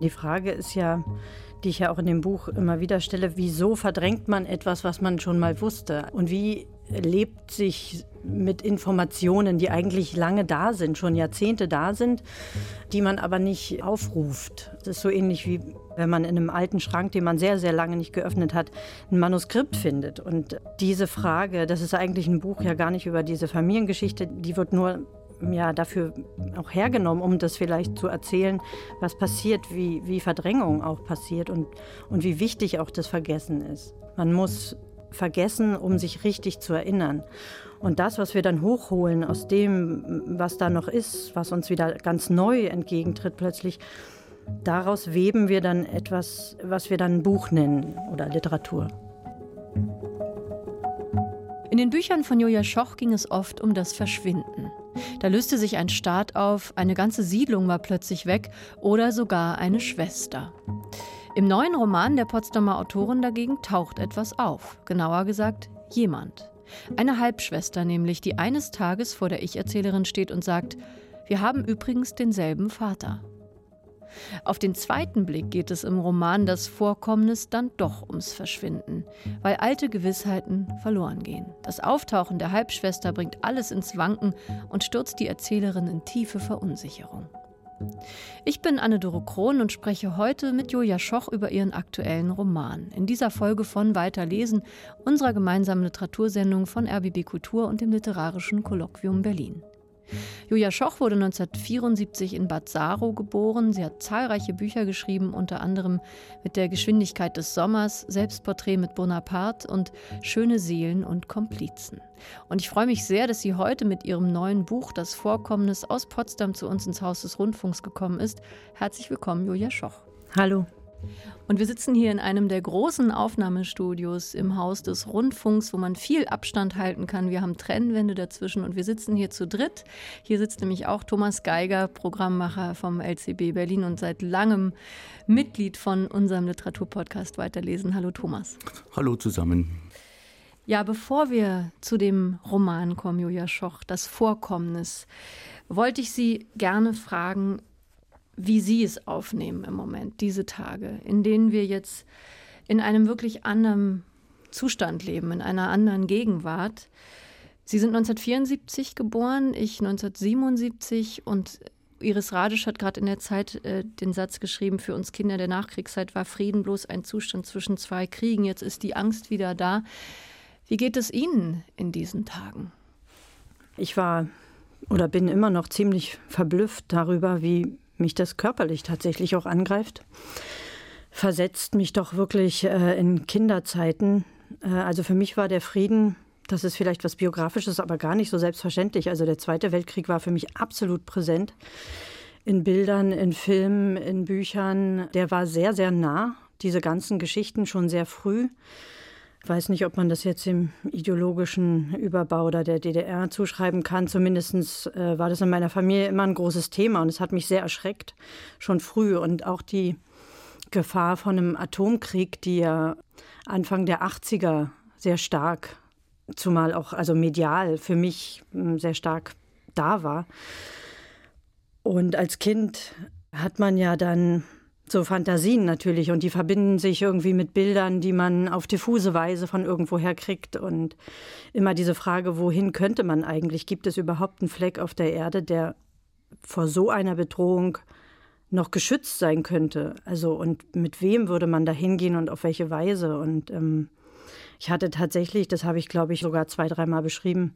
Die Frage ist ja, die ich ja auch in dem Buch immer wieder stelle, wieso verdrängt man etwas, was man schon mal wusste? Und wie lebt sich mit Informationen, die eigentlich lange da sind, schon Jahrzehnte da sind, die man aber nicht aufruft. Das ist so ähnlich wie wenn man in einem alten Schrank, den man sehr, sehr lange nicht geöffnet hat, ein Manuskript findet. Und diese Frage, das ist eigentlich ein Buch ja gar nicht über diese Familiengeschichte, die wird nur ja, dafür auch hergenommen, um das vielleicht zu erzählen, was passiert, wie, wie Verdrängung auch passiert und, und wie wichtig auch das Vergessen ist. Man muss vergessen, um sich richtig zu erinnern. Und das, was wir dann hochholen aus dem, was da noch ist, was uns wieder ganz neu entgegentritt plötzlich, daraus weben wir dann etwas, was wir dann Buch nennen oder Literatur. In den Büchern von Julia Schoch ging es oft um das Verschwinden. Da löste sich ein Staat auf, eine ganze Siedlung war plötzlich weg oder sogar eine Schwester. Im neuen Roman der Potsdamer Autorin dagegen taucht etwas auf, genauer gesagt jemand. Eine Halbschwester nämlich, die eines Tages vor der Ich-Erzählerin steht und sagt, wir haben übrigens denselben Vater. Auf den zweiten Blick geht es im Roman das Vorkommnis dann doch ums Verschwinden, weil alte Gewissheiten verloren gehen. Das Auftauchen der Halbschwester bringt alles ins Wanken und stürzt die Erzählerin in tiefe Verunsicherung. Ich bin Anne-Doro Krohn und spreche heute mit Julia Schoch über ihren aktuellen Roman. In dieser Folge von Weiterlesen, unserer gemeinsamen Literatursendung von RBB Kultur und dem Literarischen Kolloquium Berlin. Julia Schoch wurde 1974 in Bad Saro geboren. Sie hat zahlreiche Bücher geschrieben, unter anderem mit der Geschwindigkeit des Sommers, Selbstporträt mit Bonaparte und Schöne Seelen und Komplizen. Und ich freue mich sehr, dass sie heute mit ihrem neuen Buch Das Vorkommnis aus Potsdam zu uns ins Haus des Rundfunks gekommen ist. Herzlich willkommen, Julia Schoch. Hallo. Und wir sitzen hier in einem der großen Aufnahmestudios im Haus des Rundfunks, wo man viel Abstand halten kann. Wir haben Trennwände dazwischen und wir sitzen hier zu dritt. Hier sitzt nämlich auch Thomas Geiger, Programmmacher vom LCB Berlin und seit langem Mitglied von unserem Literaturpodcast Weiterlesen. Hallo Thomas. Hallo zusammen. Ja, bevor wir zu dem Roman kommen, Julia Schoch, das Vorkommnis, wollte ich Sie gerne fragen, wie Sie es aufnehmen im Moment, diese Tage, in denen wir jetzt in einem wirklich anderen Zustand leben, in einer anderen Gegenwart. Sie sind 1974 geboren, ich 1977 und Iris Radisch hat gerade in der Zeit äh, den Satz geschrieben, für uns Kinder der Nachkriegszeit war Frieden bloß ein Zustand zwischen zwei Kriegen, jetzt ist die Angst wieder da. Wie geht es Ihnen in diesen Tagen? Ich war oder bin immer noch ziemlich verblüfft darüber, wie mich das körperlich tatsächlich auch angreift, versetzt mich doch wirklich äh, in Kinderzeiten. Äh, also für mich war der Frieden, das ist vielleicht was Biografisches, aber gar nicht so selbstverständlich. Also der Zweite Weltkrieg war für mich absolut präsent. In Bildern, in Filmen, in Büchern. Der war sehr, sehr nah. Diese ganzen Geschichten schon sehr früh. Ich weiß nicht, ob man das jetzt dem ideologischen Überbau der DDR zuschreiben kann. Zumindest äh, war das in meiner Familie immer ein großes Thema und es hat mich sehr erschreckt, schon früh. Und auch die Gefahr von einem Atomkrieg, die ja Anfang der 80er sehr stark, zumal auch also medial für mich hm, sehr stark da war. Und als Kind hat man ja dann so Fantasien natürlich und die verbinden sich irgendwie mit Bildern, die man auf diffuse Weise von irgendwoher kriegt und immer diese Frage, wohin könnte man eigentlich? Gibt es überhaupt einen Fleck auf der Erde, der vor so einer Bedrohung noch geschützt sein könnte? Also und mit wem würde man da hingehen und auf welche Weise? Und ähm, ich hatte tatsächlich, das habe ich glaube ich sogar zwei, dreimal beschrieben,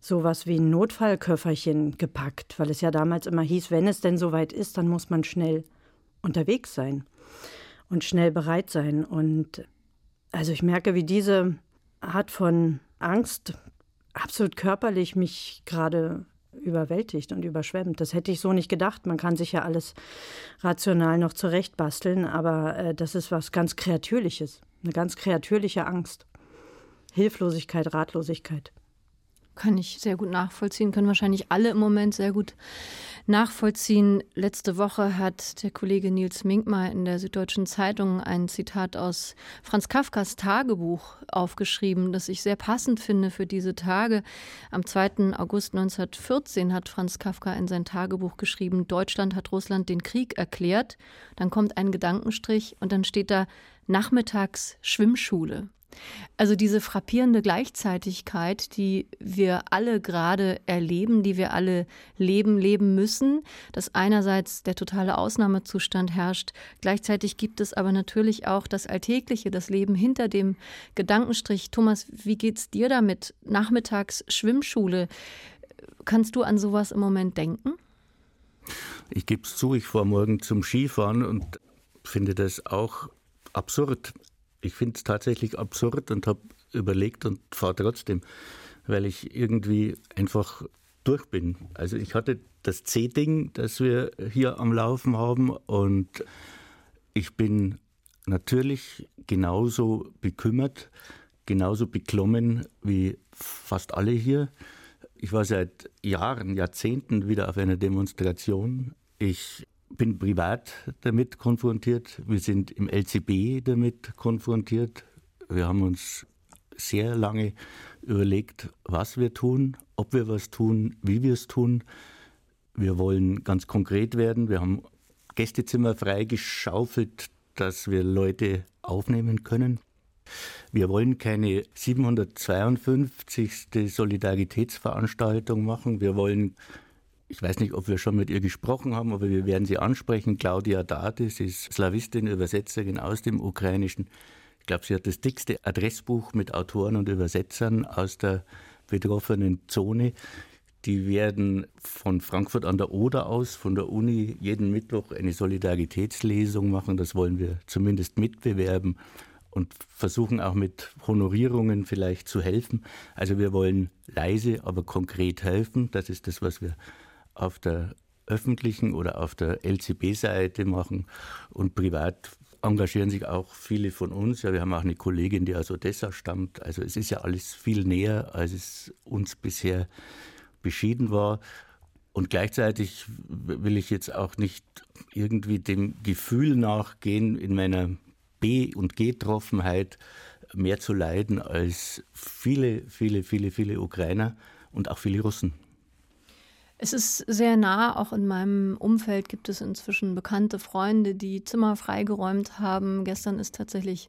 sowas wie ein Notfallköfferchen gepackt, weil es ja damals immer hieß, wenn es denn soweit ist, dann muss man schnell unterwegs sein und schnell bereit sein. Und also ich merke, wie diese Art von Angst absolut körperlich mich gerade überwältigt und überschwemmt. Das hätte ich so nicht gedacht. Man kann sich ja alles rational noch zurechtbasteln, aber äh, das ist was ganz Kreatürliches, eine ganz kreatürliche Angst. Hilflosigkeit, Ratlosigkeit. Kann ich sehr gut nachvollziehen, können wahrscheinlich alle im Moment sehr gut nachvollziehen. Letzte Woche hat der Kollege Nils Minkmar in der Süddeutschen Zeitung ein Zitat aus Franz Kafkas Tagebuch aufgeschrieben, das ich sehr passend finde für diese Tage. Am 2. August 1914 hat Franz Kafka in sein Tagebuch geschrieben, Deutschland hat Russland den Krieg erklärt. Dann kommt ein Gedankenstrich und dann steht da Nachmittags Schwimmschule. Also diese frappierende Gleichzeitigkeit, die wir alle gerade erleben, die wir alle leben, leben müssen, dass einerseits der totale Ausnahmezustand herrscht, gleichzeitig gibt es aber natürlich auch das Alltägliche, das Leben hinter dem Gedankenstrich. Thomas, wie geht's dir damit? Nachmittags Schwimmschule. Kannst du an sowas im Moment denken? Ich gebe es zu, ich fahre morgen zum Skifahren und finde das auch absurd ich finde es tatsächlich absurd und habe überlegt und fahre trotzdem, weil ich irgendwie einfach durch bin. Also ich hatte das C-Ding, das wir hier am Laufen haben und ich bin natürlich genauso bekümmert, genauso beklommen wie fast alle hier. Ich war seit Jahren, Jahrzehnten wieder auf einer Demonstration. Ich bin privat damit konfrontiert. Wir sind im LCB damit konfrontiert. Wir haben uns sehr lange überlegt, was wir tun, ob wir was tun, wie wir es tun. Wir wollen ganz konkret werden. Wir haben Gästezimmer freigeschaufelt, dass wir Leute aufnehmen können. Wir wollen keine 752. Solidaritätsveranstaltung machen. Wir wollen ich weiß nicht, ob wir schon mit ihr gesprochen haben, aber wir werden sie ansprechen. Claudia Date, sie ist Slawistin, Übersetzerin aus dem Ukrainischen. Ich glaube, sie hat das dickste Adressbuch mit Autoren und Übersetzern aus der betroffenen Zone. Die werden von Frankfurt an der Oder aus, von der Uni, jeden Mittwoch eine Solidaritätslesung machen. Das wollen wir zumindest mitbewerben und versuchen auch mit Honorierungen vielleicht zu helfen. Also wir wollen leise, aber konkret helfen. Das ist das, was wir auf der öffentlichen oder auf der LCB-Seite machen und privat engagieren sich auch viele von uns. Ja, wir haben auch eine Kollegin, die aus Odessa stammt. Also es ist ja alles viel näher, als es uns bisher beschieden war. Und gleichzeitig will ich jetzt auch nicht irgendwie dem Gefühl nachgehen, in meiner B- und Getroffenheit mehr zu leiden als viele, viele, viele, viele Ukrainer und auch viele Russen. Es ist sehr nah, auch in meinem Umfeld gibt es inzwischen bekannte Freunde, die Zimmer freigeräumt haben. Gestern ist tatsächlich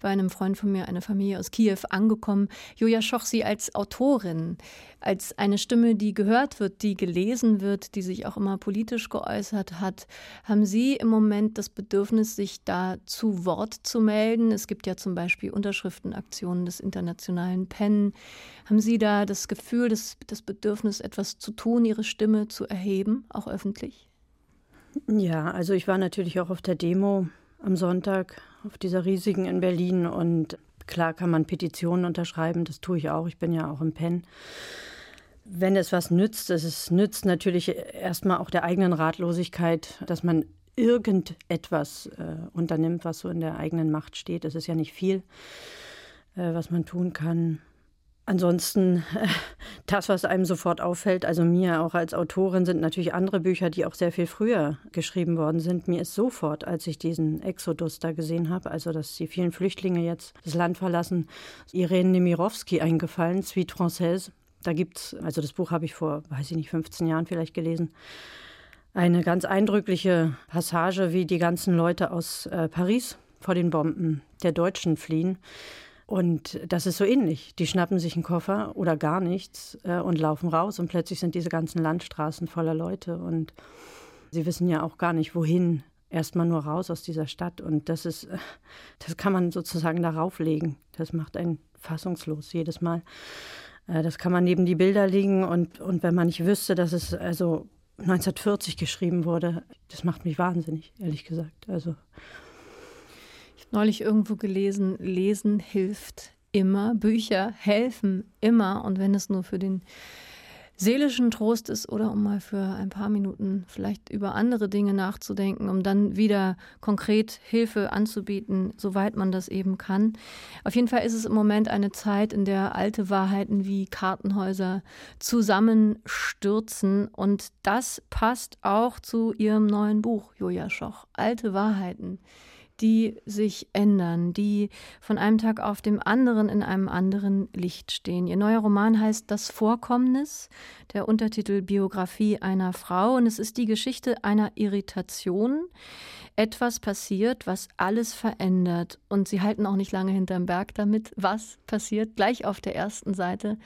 bei einem Freund von mir eine Familie aus Kiew angekommen. Julia Schoch, Sie als Autorin, als eine Stimme, die gehört wird, die gelesen wird, die sich auch immer politisch geäußert hat, haben Sie im Moment das Bedürfnis, sich da zu Wort zu melden? Es gibt ja zum Beispiel Unterschriftenaktionen des internationalen PEN. Haben Sie da das Gefühl, das, das Bedürfnis, etwas zu tun, Ihre Stimme zu erheben, auch öffentlich? Ja, also ich war natürlich auch auf der Demo am Sonntag auf dieser riesigen in Berlin. Und klar kann man Petitionen unterschreiben, das tue ich auch. Ich bin ja auch im PEN. Wenn es was nützt, es nützt natürlich erstmal auch der eigenen Ratlosigkeit, dass man irgendetwas äh, unternimmt, was so in der eigenen Macht steht. Es ist ja nicht viel, äh, was man tun kann. Ansonsten, das, was einem sofort auffällt, also mir auch als Autorin, sind natürlich andere Bücher, die auch sehr viel früher geschrieben worden sind. Mir ist sofort, als ich diesen Exodus da gesehen habe, also dass die vielen Flüchtlinge jetzt das Land verlassen, Irene Nemirovsky eingefallen, Suite Française. Da gibt es, also das Buch habe ich vor, weiß ich nicht, 15 Jahren vielleicht gelesen, eine ganz eindrückliche Passage, wie die ganzen Leute aus äh, Paris vor den Bomben der Deutschen fliehen und das ist so ähnlich. Die schnappen sich einen Koffer oder gar nichts äh, und laufen raus und plötzlich sind diese ganzen Landstraßen voller Leute und sie wissen ja auch gar nicht, wohin. Erstmal nur raus aus dieser Stadt und das ist, äh, das kann man sozusagen darauf legen. Das macht einen fassungslos jedes Mal. Äh, das kann man neben die Bilder legen und, und wenn man nicht wüsste, dass es also 1940 geschrieben wurde, das macht mich wahnsinnig, ehrlich gesagt. Also neulich irgendwo gelesen, Lesen hilft immer, Bücher helfen immer. Und wenn es nur für den seelischen Trost ist oder um mal für ein paar Minuten vielleicht über andere Dinge nachzudenken, um dann wieder konkret Hilfe anzubieten, soweit man das eben kann. Auf jeden Fall ist es im Moment eine Zeit, in der alte Wahrheiten wie Kartenhäuser zusammenstürzen. Und das passt auch zu ihrem neuen Buch, Julia Schoch, Alte Wahrheiten die sich ändern, die von einem Tag auf dem anderen in einem anderen Licht stehen. Ihr neuer Roman heißt Das Vorkommnis, der Untertitel Biografie einer Frau und es ist die Geschichte einer Irritation, etwas passiert, was alles verändert. Und Sie halten auch nicht lange hinterm Berg damit, was passiert. Gleich auf der ersten Seite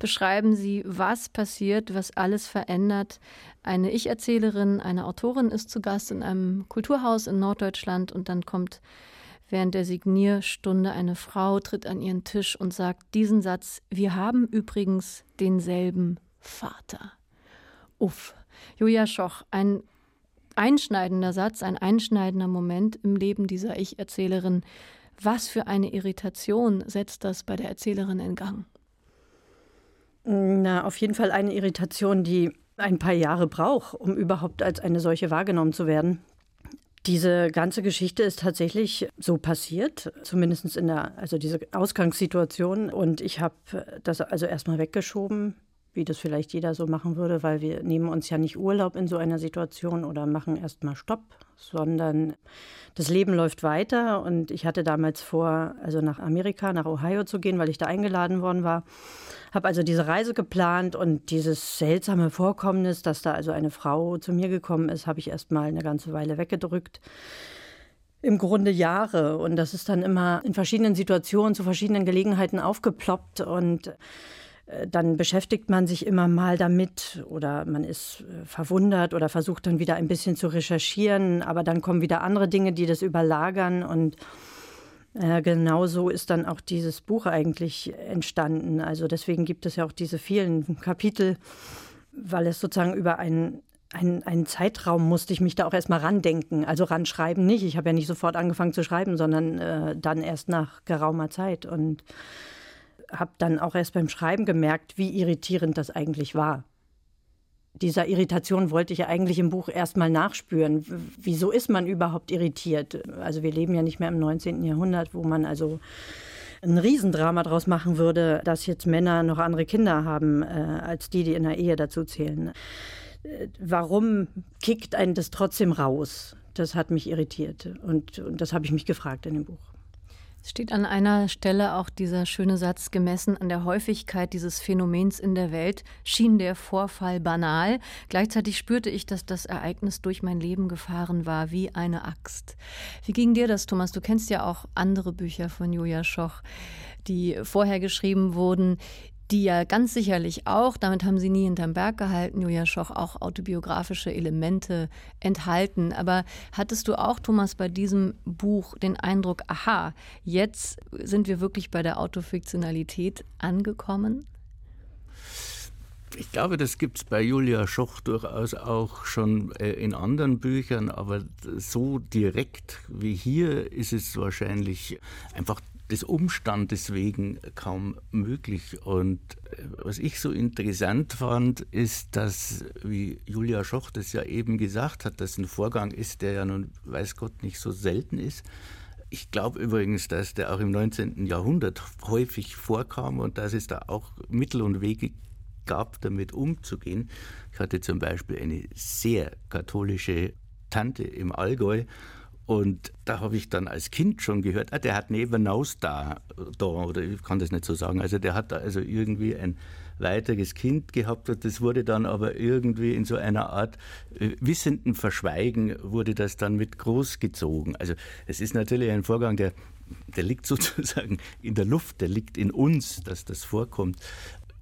beschreiben Sie, was passiert, was alles verändert. Eine Ich-Erzählerin, eine Autorin ist zu Gast in einem Kulturhaus in Norddeutschland und dann kommt während der Signierstunde eine Frau, tritt an ihren Tisch und sagt diesen Satz, wir haben übrigens denselben Vater. Uff. Julia Schoch, ein einschneidender Satz, ein einschneidender Moment im Leben dieser Ich-Erzählerin. Was für eine Irritation setzt das bei der Erzählerin in Gang? Na, auf jeden Fall eine Irritation, die ein paar Jahre braucht, um überhaupt als eine solche wahrgenommen zu werden. Diese ganze Geschichte ist tatsächlich so passiert, zumindest in der, also diese Ausgangssituation. Und ich habe das also erstmal weggeschoben, wie das vielleicht jeder so machen würde, weil wir nehmen uns ja nicht Urlaub in so einer Situation oder machen erstmal Stopp, sondern das Leben läuft weiter und ich hatte damals vor, also nach Amerika, nach Ohio zu gehen, weil ich da eingeladen worden war. Habe also diese Reise geplant und dieses seltsame Vorkommnis, dass da also eine Frau zu mir gekommen ist, habe ich erstmal eine ganze Weile weggedrückt im Grunde Jahre. Und das ist dann immer in verschiedenen Situationen, zu verschiedenen Gelegenheiten aufgeploppt. Und dann beschäftigt man sich immer mal damit oder man ist äh, verwundert oder versucht dann wieder ein bisschen zu recherchieren, aber dann kommen wieder andere Dinge, die das überlagern und äh, genau so ist dann auch dieses Buch eigentlich entstanden. Also deswegen gibt es ja auch diese vielen Kapitel, weil es sozusagen über einen, einen, einen Zeitraum musste ich mich da auch erstmal randenken. Also ranschreiben nicht. Ich habe ja nicht sofort angefangen zu schreiben, sondern äh, dann erst nach geraumer Zeit. Und habe dann auch erst beim Schreiben gemerkt, wie irritierend das eigentlich war. Dieser Irritation wollte ich ja eigentlich im Buch erstmal nachspüren. Wieso ist man überhaupt irritiert? Also wir leben ja nicht mehr im 19. Jahrhundert, wo man also ein Riesendrama daraus machen würde, dass jetzt Männer noch andere Kinder haben, äh, als die, die in der Ehe dazu zählen. Äh, warum kickt einen das trotzdem raus? Das hat mich irritiert und, und das habe ich mich gefragt in dem Buch. Steht an einer Stelle auch dieser schöne Satz, gemessen an der Häufigkeit dieses Phänomens in der Welt, schien der Vorfall banal. Gleichzeitig spürte ich, dass das Ereignis durch mein Leben gefahren war, wie eine Axt. Wie ging dir das, Thomas? Du kennst ja auch andere Bücher von Julia Schoch, die vorher geschrieben wurden, die ja ganz sicherlich auch, damit haben sie nie hinterm Berg gehalten, Julia Schoch, auch autobiografische Elemente enthalten. Aber hattest du auch, Thomas, bei diesem Buch den Eindruck, aha, jetzt sind wir wirklich bei der Autofiktionalität angekommen? Ich glaube, das gibt es bei Julia Schoch durchaus auch schon äh, in anderen Büchern, aber so direkt wie hier ist es wahrscheinlich einfach des Umstandes wegen kaum möglich. Und äh, was ich so interessant fand, ist, dass, wie Julia Schoch das ja eben gesagt hat, dass ein Vorgang ist, der ja nun, weiß Gott, nicht so selten ist. Ich glaube übrigens, dass der auch im 19. Jahrhundert häufig vorkam und dass es da auch Mittel und Wege gab, damit umzugehen. Ich hatte zum Beispiel eine sehr katholische Tante im Allgäu und da habe ich dann als Kind schon gehört, ah, der hat Nebenaus da, da, oder ich kann das nicht so sagen. Also der hat da also irgendwie ein weiteres Kind gehabt und das wurde dann aber irgendwie in so einer Art äh, wissenden Verschweigen wurde das dann mit großgezogen. Also es ist natürlich ein Vorgang, der, der liegt sozusagen in der Luft, der liegt in uns, dass das vorkommt.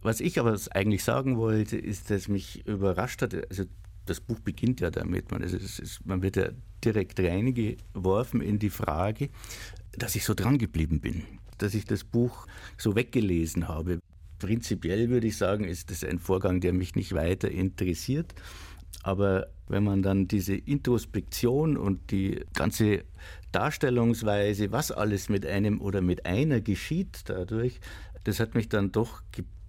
Was ich aber eigentlich sagen wollte, ist, dass mich überrascht hat, also das Buch beginnt ja damit, man, ist, ist, man wird ja direkt reingeworfen in die Frage, dass ich so dran geblieben bin, dass ich das Buch so weggelesen habe. Prinzipiell würde ich sagen, ist das ein Vorgang, der mich nicht weiter interessiert. Aber wenn man dann diese Introspektion und die ganze Darstellungsweise, was alles mit einem oder mit einer geschieht dadurch, das hat mich dann doch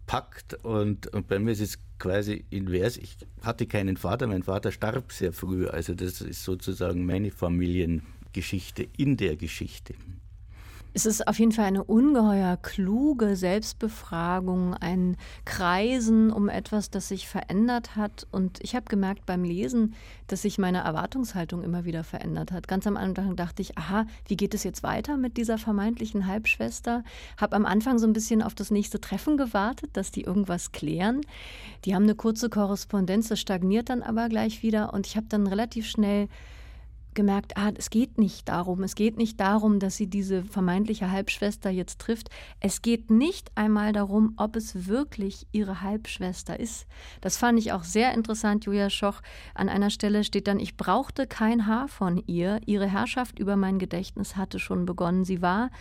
packt. Und, und bei mir ist es quasi invers. Ich hatte keinen Vater, mein Vater starb sehr früh. Also das ist sozusagen meine Familiengeschichte in der Geschichte. Es ist auf jeden Fall eine ungeheuer kluge Selbstbefragung, ein Kreisen um etwas, das sich verändert hat. Und ich habe gemerkt beim Lesen, dass sich meine Erwartungshaltung immer wieder verändert hat. Ganz am Anfang dachte ich, aha, wie geht es jetzt weiter mit dieser vermeintlichen Halbschwester? Habe am Anfang so ein bisschen auf das nächste Treffen gewartet, dass die irgendwas klären. Die haben eine kurze Korrespondenz, das stagniert dann aber gleich wieder. Und ich habe dann relativ schnell gemerkt, ah, es geht nicht darum, es geht nicht darum, dass sie diese vermeintliche Halbschwester jetzt trifft. Es geht nicht einmal darum, ob es wirklich ihre Halbschwester ist. Das fand ich auch sehr interessant, Julia Schoch. An einer Stelle steht dann, ich brauchte kein Haar von ihr. Ihre Herrschaft über mein Gedächtnis hatte schon begonnen. Sie war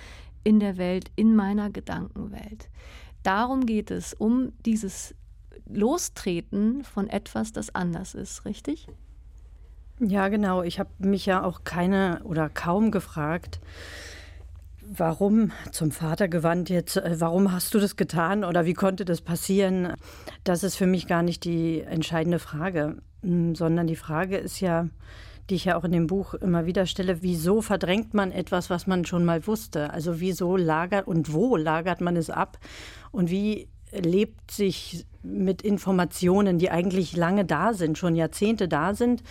in der Welt, in meiner Gedankenwelt. Darum geht es, um dieses Lostreten von etwas, das anders ist, richtig? Ja, genau. Ich habe mich ja auch keine oder kaum gefragt, warum zum Vater gewandt jetzt, äh, warum hast du das getan oder wie konnte das passieren? Das ist für mich gar nicht die entscheidende Frage, hm, sondern die Frage ist ja, die ich ja auch in dem Buch immer wieder stelle, wieso verdrängt man etwas, was man schon mal wusste? Also wieso lagert und wo lagert man es ab? Und wie lebt sich mit Informationen, die eigentlich lange da sind, schon Jahrzehnte da sind?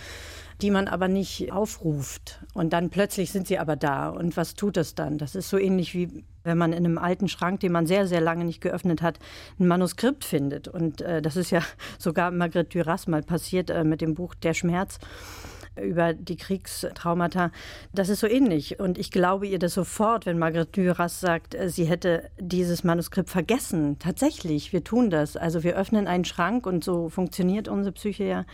Die man aber nicht aufruft. Und dann plötzlich sind sie aber da. Und was tut das dann? Das ist so ähnlich wie wenn man in einem alten Schrank, den man sehr, sehr lange nicht geöffnet hat, ein Manuskript findet. Und äh, das ist ja sogar Margrethe Duras mal passiert äh, mit dem Buch Der Schmerz über die Kriegstraumata. Das ist so ähnlich. Und ich glaube ihr das sofort, wenn Margrethe Duras sagt, äh, sie hätte dieses Manuskript vergessen. Tatsächlich, wir tun das. Also wir öffnen einen Schrank und so funktioniert unsere Psyche ja.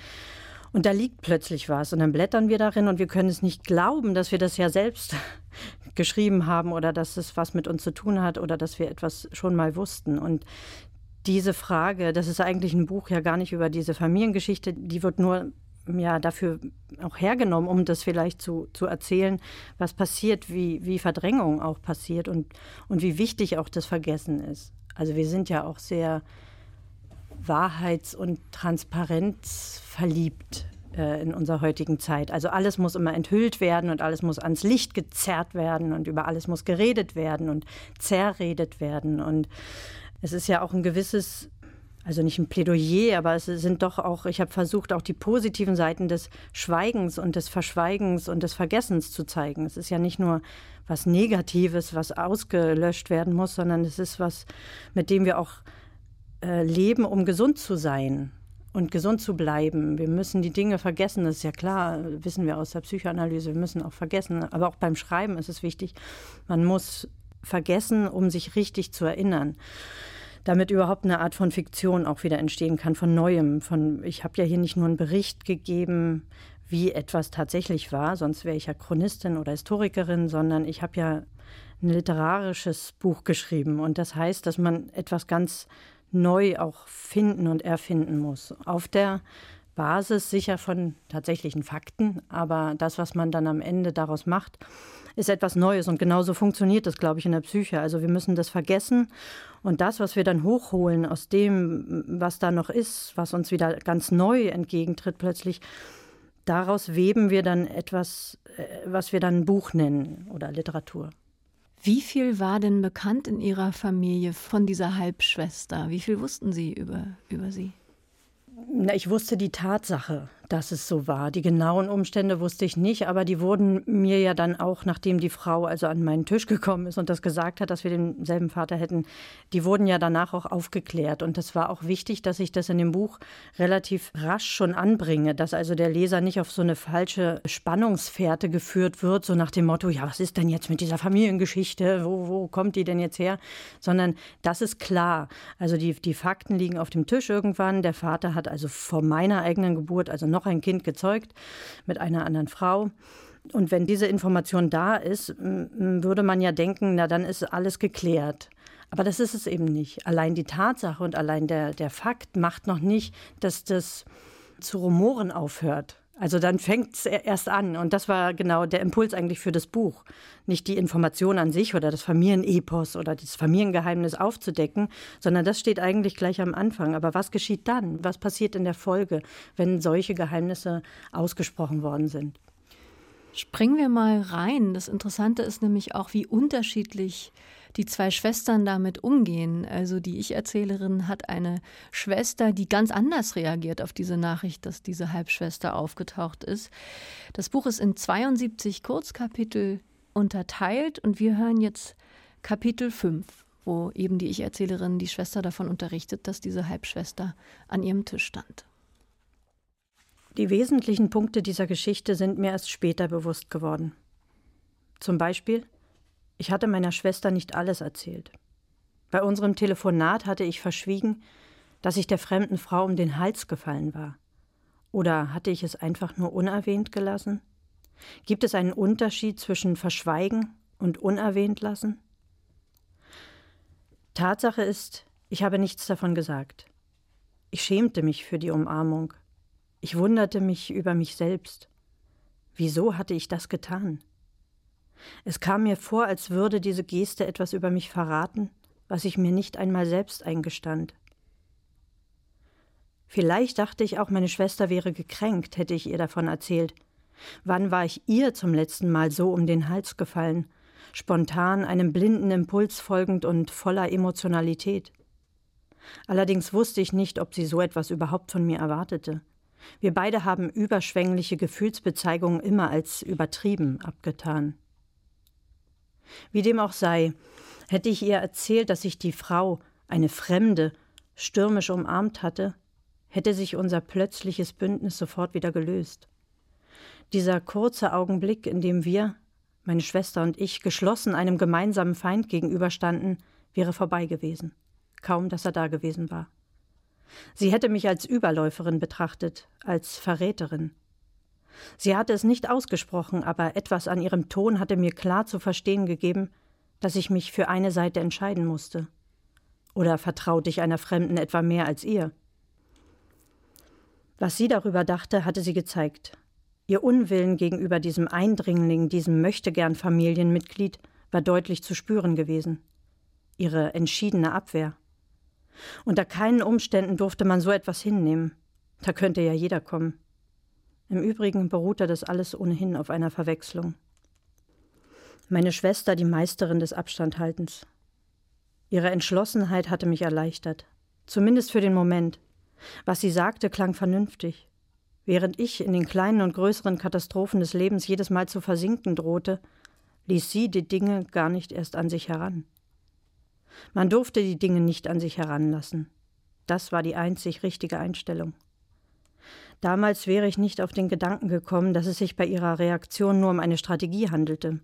Und da liegt plötzlich was und dann blättern wir darin und wir können es nicht glauben, dass wir das ja selbst geschrieben haben oder dass es was mit uns zu tun hat oder dass wir etwas schon mal wussten. Und diese Frage, das ist eigentlich ein Buch ja gar nicht über diese Familiengeschichte, die wird nur ja dafür auch hergenommen, um das vielleicht zu, zu erzählen, was passiert, wie, wie Verdrängung auch passiert und, und wie wichtig auch das Vergessen ist. Also wir sind ja auch sehr Wahrheits- und Transparenz verliebt äh, in unserer heutigen Zeit. Also alles muss immer enthüllt werden und alles muss ans Licht gezerrt werden und über alles muss geredet werden und zerredet werden. Und es ist ja auch ein gewisses also nicht ein Plädoyer, aber es sind doch auch, ich habe versucht, auch die positiven Seiten des Schweigens und des Verschweigens und des Vergessens zu zeigen. Es ist ja nicht nur was Negatives, was ausgelöscht werden muss, sondern es ist was, mit dem wir auch äh, leben, um gesund zu sein und gesund zu bleiben. Wir müssen die Dinge vergessen, das ist ja klar, wissen wir aus der Psychoanalyse, wir müssen auch vergessen, aber auch beim Schreiben ist es wichtig, man muss vergessen, um sich richtig zu erinnern. Damit überhaupt eine Art von Fiktion auch wieder entstehen kann, von Neuem. Von, ich habe ja hier nicht nur einen Bericht gegeben, wie etwas tatsächlich war, sonst wäre ich ja Chronistin oder Historikerin, sondern ich habe ja ein literarisches Buch geschrieben. Und das heißt, dass man etwas ganz neu auch finden und erfinden muss. Auf der Basis sicher von tatsächlichen Fakten, aber das, was man dann am Ende daraus macht, ist etwas Neues und genauso funktioniert das, glaube ich, in der Psyche. Also wir müssen das vergessen und das, was wir dann hochholen aus dem, was da noch ist, was uns wieder ganz neu entgegentritt plötzlich, daraus weben wir dann etwas, äh, was wir dann Buch nennen oder Literatur. Wie viel war denn bekannt in Ihrer Familie von dieser Halbschwester? Wie viel wussten Sie über, über sie? Na, ich wusste die Tatsache dass es so war. Die genauen Umstände wusste ich nicht, aber die wurden mir ja dann auch, nachdem die Frau also an meinen Tisch gekommen ist und das gesagt hat, dass wir denselben Vater hätten, die wurden ja danach auch aufgeklärt. Und das war auch wichtig, dass ich das in dem Buch relativ rasch schon anbringe, dass also der Leser nicht auf so eine falsche Spannungsfährte geführt wird, so nach dem Motto, ja, was ist denn jetzt mit dieser Familiengeschichte, wo, wo kommt die denn jetzt her? Sondern das ist klar. Also die, die Fakten liegen auf dem Tisch irgendwann. Der Vater hat also vor meiner eigenen Geburt, also noch noch ein Kind gezeugt mit einer anderen Frau. Und wenn diese Information da ist, würde man ja denken, na dann ist alles geklärt. Aber das ist es eben nicht. Allein die Tatsache und allein der, der Fakt macht noch nicht, dass das zu Rumoren aufhört. Also dann fängt es erst an. Und das war genau der Impuls eigentlich für das Buch. Nicht die Information an sich oder das Familienepos oder das Familiengeheimnis aufzudecken, sondern das steht eigentlich gleich am Anfang. Aber was geschieht dann? Was passiert in der Folge, wenn solche Geheimnisse ausgesprochen worden sind? Springen wir mal rein. Das Interessante ist nämlich auch, wie unterschiedlich die zwei Schwestern damit umgehen. Also die Ich-Erzählerin hat eine Schwester, die ganz anders reagiert auf diese Nachricht, dass diese Halbschwester aufgetaucht ist. Das Buch ist in 72 Kurzkapitel unterteilt und wir hören jetzt Kapitel 5, wo eben die Ich-Erzählerin die Schwester davon unterrichtet, dass diese Halbschwester an ihrem Tisch stand. Die wesentlichen Punkte dieser Geschichte sind mir erst später bewusst geworden. Zum Beispiel, ich hatte meiner Schwester nicht alles erzählt. Bei unserem Telefonat hatte ich verschwiegen, dass ich der fremden Frau um den Hals gefallen war. Oder hatte ich es einfach nur unerwähnt gelassen? Gibt es einen Unterschied zwischen verschweigen und unerwähnt lassen? Tatsache ist, ich habe nichts davon gesagt. Ich schämte mich für die Umarmung. Ich wunderte mich über mich selbst. Wieso hatte ich das getan? Es kam mir vor, als würde diese Geste etwas über mich verraten, was ich mir nicht einmal selbst eingestand. Vielleicht dachte ich auch, meine Schwester wäre gekränkt, hätte ich ihr davon erzählt. Wann war ich ihr zum letzten Mal so um den Hals gefallen, spontan einem blinden Impuls folgend und voller Emotionalität? Allerdings wusste ich nicht, ob sie so etwas überhaupt von mir erwartete. Wir beide haben überschwängliche Gefühlsbezeigungen immer als übertrieben abgetan. Wie dem auch sei, hätte ich ihr erzählt, dass ich die Frau, eine Fremde, stürmisch umarmt hatte, hätte sich unser plötzliches Bündnis sofort wieder gelöst. Dieser kurze Augenblick, in dem wir, meine Schwester und ich, geschlossen einem gemeinsamen Feind gegenüberstanden, wäre vorbei gewesen. Kaum, dass er da gewesen war. Sie hätte mich als Überläuferin betrachtet, als Verräterin. Sie hatte es nicht ausgesprochen, aber etwas an ihrem Ton hatte mir klar zu verstehen gegeben, dass ich mich für eine Seite entscheiden musste. Oder vertraute ich einer Fremden etwa mehr als ihr? Was sie darüber dachte, hatte sie gezeigt. Ihr Unwillen gegenüber diesem Eindringling, diesem möchtegern Familienmitglied, war deutlich zu spüren gewesen. Ihre entschiedene Abwehr. Unter keinen Umständen durfte man so etwas hinnehmen. Da könnte ja jeder kommen. Im Übrigen beruhte das alles ohnehin auf einer Verwechslung. Meine Schwester, die Meisterin des Abstandhaltens. Ihre Entschlossenheit hatte mich erleichtert, zumindest für den Moment. Was sie sagte, klang vernünftig. Während ich in den kleinen und größeren Katastrophen des Lebens jedes Mal zu versinken drohte, ließ sie die Dinge gar nicht erst an sich heran. Man durfte die Dinge nicht an sich heranlassen. Das war die einzig richtige Einstellung. Damals wäre ich nicht auf den Gedanken gekommen, dass es sich bei ihrer Reaktion nur um eine Strategie handelte.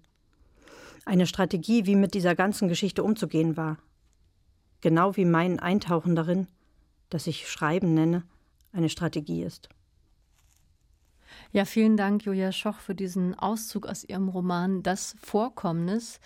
Eine Strategie, wie mit dieser ganzen Geschichte umzugehen war. Genau wie mein Eintauchen darin, das ich Schreiben nenne, eine Strategie ist. Ja, vielen Dank, Julia Schoch, für diesen Auszug aus Ihrem Roman Das Vorkommnis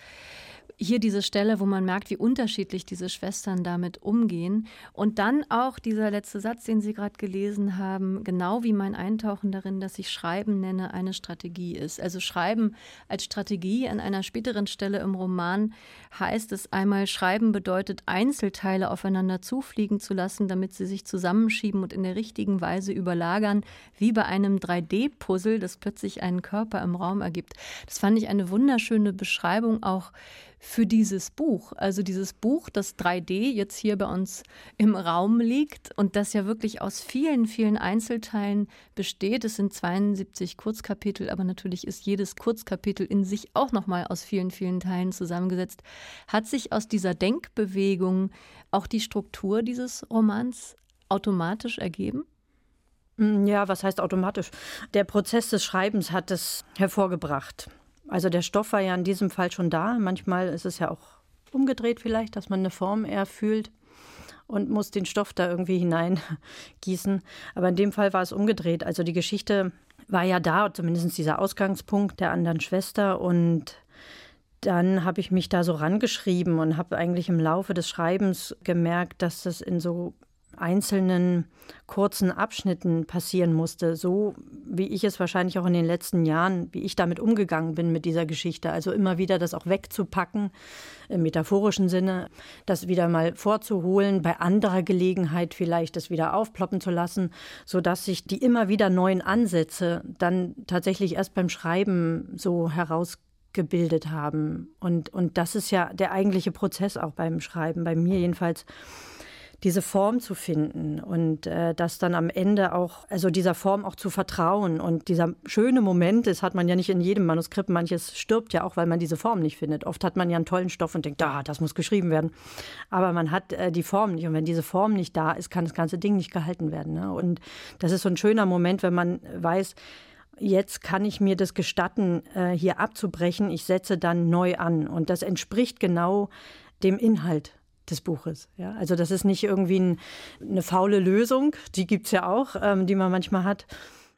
hier diese Stelle, wo man merkt, wie unterschiedlich diese Schwestern damit umgehen. Und dann auch dieser letzte Satz, den Sie gerade gelesen haben, genau wie mein Eintauchen darin, dass ich Schreiben nenne, eine Strategie ist. Also Schreiben als Strategie an einer späteren Stelle im Roman heißt es einmal, Schreiben bedeutet, Einzelteile aufeinander zufliegen zu lassen, damit sie sich zusammenschieben und in der richtigen Weise überlagern, wie bei einem 3D-Puzzle, das plötzlich einen Körper im Raum ergibt. Das fand ich eine wunderschöne Beschreibung auch für dieses Buch. Also dieses Buch, das 3D jetzt hier bei uns im Raum liegt und das ja wirklich aus vielen, vielen Einzelteilen besteht. Es sind 72 Kurzkapitel, aber natürlich ist jedes Kurzkapitel in sich auch nochmal aus vielen, vielen Teilen zusammengesetzt. Hat sich aus dieser Denkbewegung auch die Struktur dieses Romans automatisch ergeben? Mm, ja, was heißt automatisch? Der Prozess des Schreibens hat es hervorgebracht. Also der Stoff war ja in diesem Fall schon da. Manchmal ist es ja auch umgedreht vielleicht, dass man eine Form eher fühlt und muss den Stoff da irgendwie hineingießen. Aber in dem Fall war es umgedreht. Also die Geschichte war ja da, zumindest dieser Ausgangspunkt der anderen Schwester. Und dann habe ich mich da so rangeschrieben und habe eigentlich im Laufe des Schreibens gemerkt, dass das in so einzelnen kurzen Abschnitten passieren musste, so wie ich es wahrscheinlich auch in den letzten Jahren, wie ich damit umgegangen bin mit dieser Geschichte. Also immer wieder das auch wegzupacken, im metaphorischen Sinne, das wieder mal vorzuholen, bei anderer Gelegenheit vielleicht das wieder aufploppen zu lassen, sodass sich die immer wieder neuen Ansätze dann tatsächlich erst beim Schreiben so herausgebildet haben. Und, und das ist ja der eigentliche Prozess auch beim Schreiben, bei mir jedenfalls diese Form zu finden und äh, das dann am Ende auch, also dieser Form auch zu vertrauen. Und dieser schöne Moment, das hat man ja nicht in jedem Manuskript, manches stirbt ja auch, weil man diese Form nicht findet. Oft hat man ja einen tollen Stoff und denkt, da, das muss geschrieben werden. Aber man hat äh, die Form nicht. Und wenn diese Form nicht da ist, kann das ganze Ding nicht gehalten werden. Ne? Und das ist so ein schöner Moment, wenn man weiß, jetzt kann ich mir das gestatten, äh, hier abzubrechen. Ich setze dann neu an. Und das entspricht genau dem Inhalt des Buches. Ja? Also das ist nicht irgendwie ein, eine faule Lösung, die gibt es ja auch, ähm, die man manchmal hat,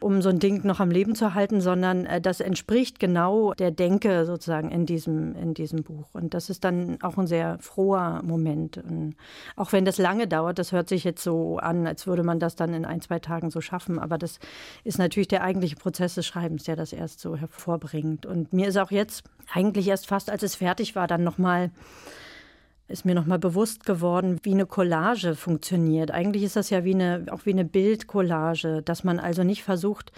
um so ein Ding noch am Leben zu halten, sondern äh, das entspricht genau der Denke sozusagen in diesem, in diesem Buch. Und das ist dann auch ein sehr froher Moment. Und auch wenn das lange dauert, das hört sich jetzt so an, als würde man das dann in ein, zwei Tagen so schaffen. Aber das ist natürlich der eigentliche Prozess des Schreibens, der das erst so hervorbringt. Und mir ist auch jetzt eigentlich erst fast, als es fertig war, dann nochmal ist mir nochmal bewusst geworden, wie eine Collage funktioniert. Eigentlich ist das ja wie eine, auch wie eine Bildcollage, dass man also nicht versucht,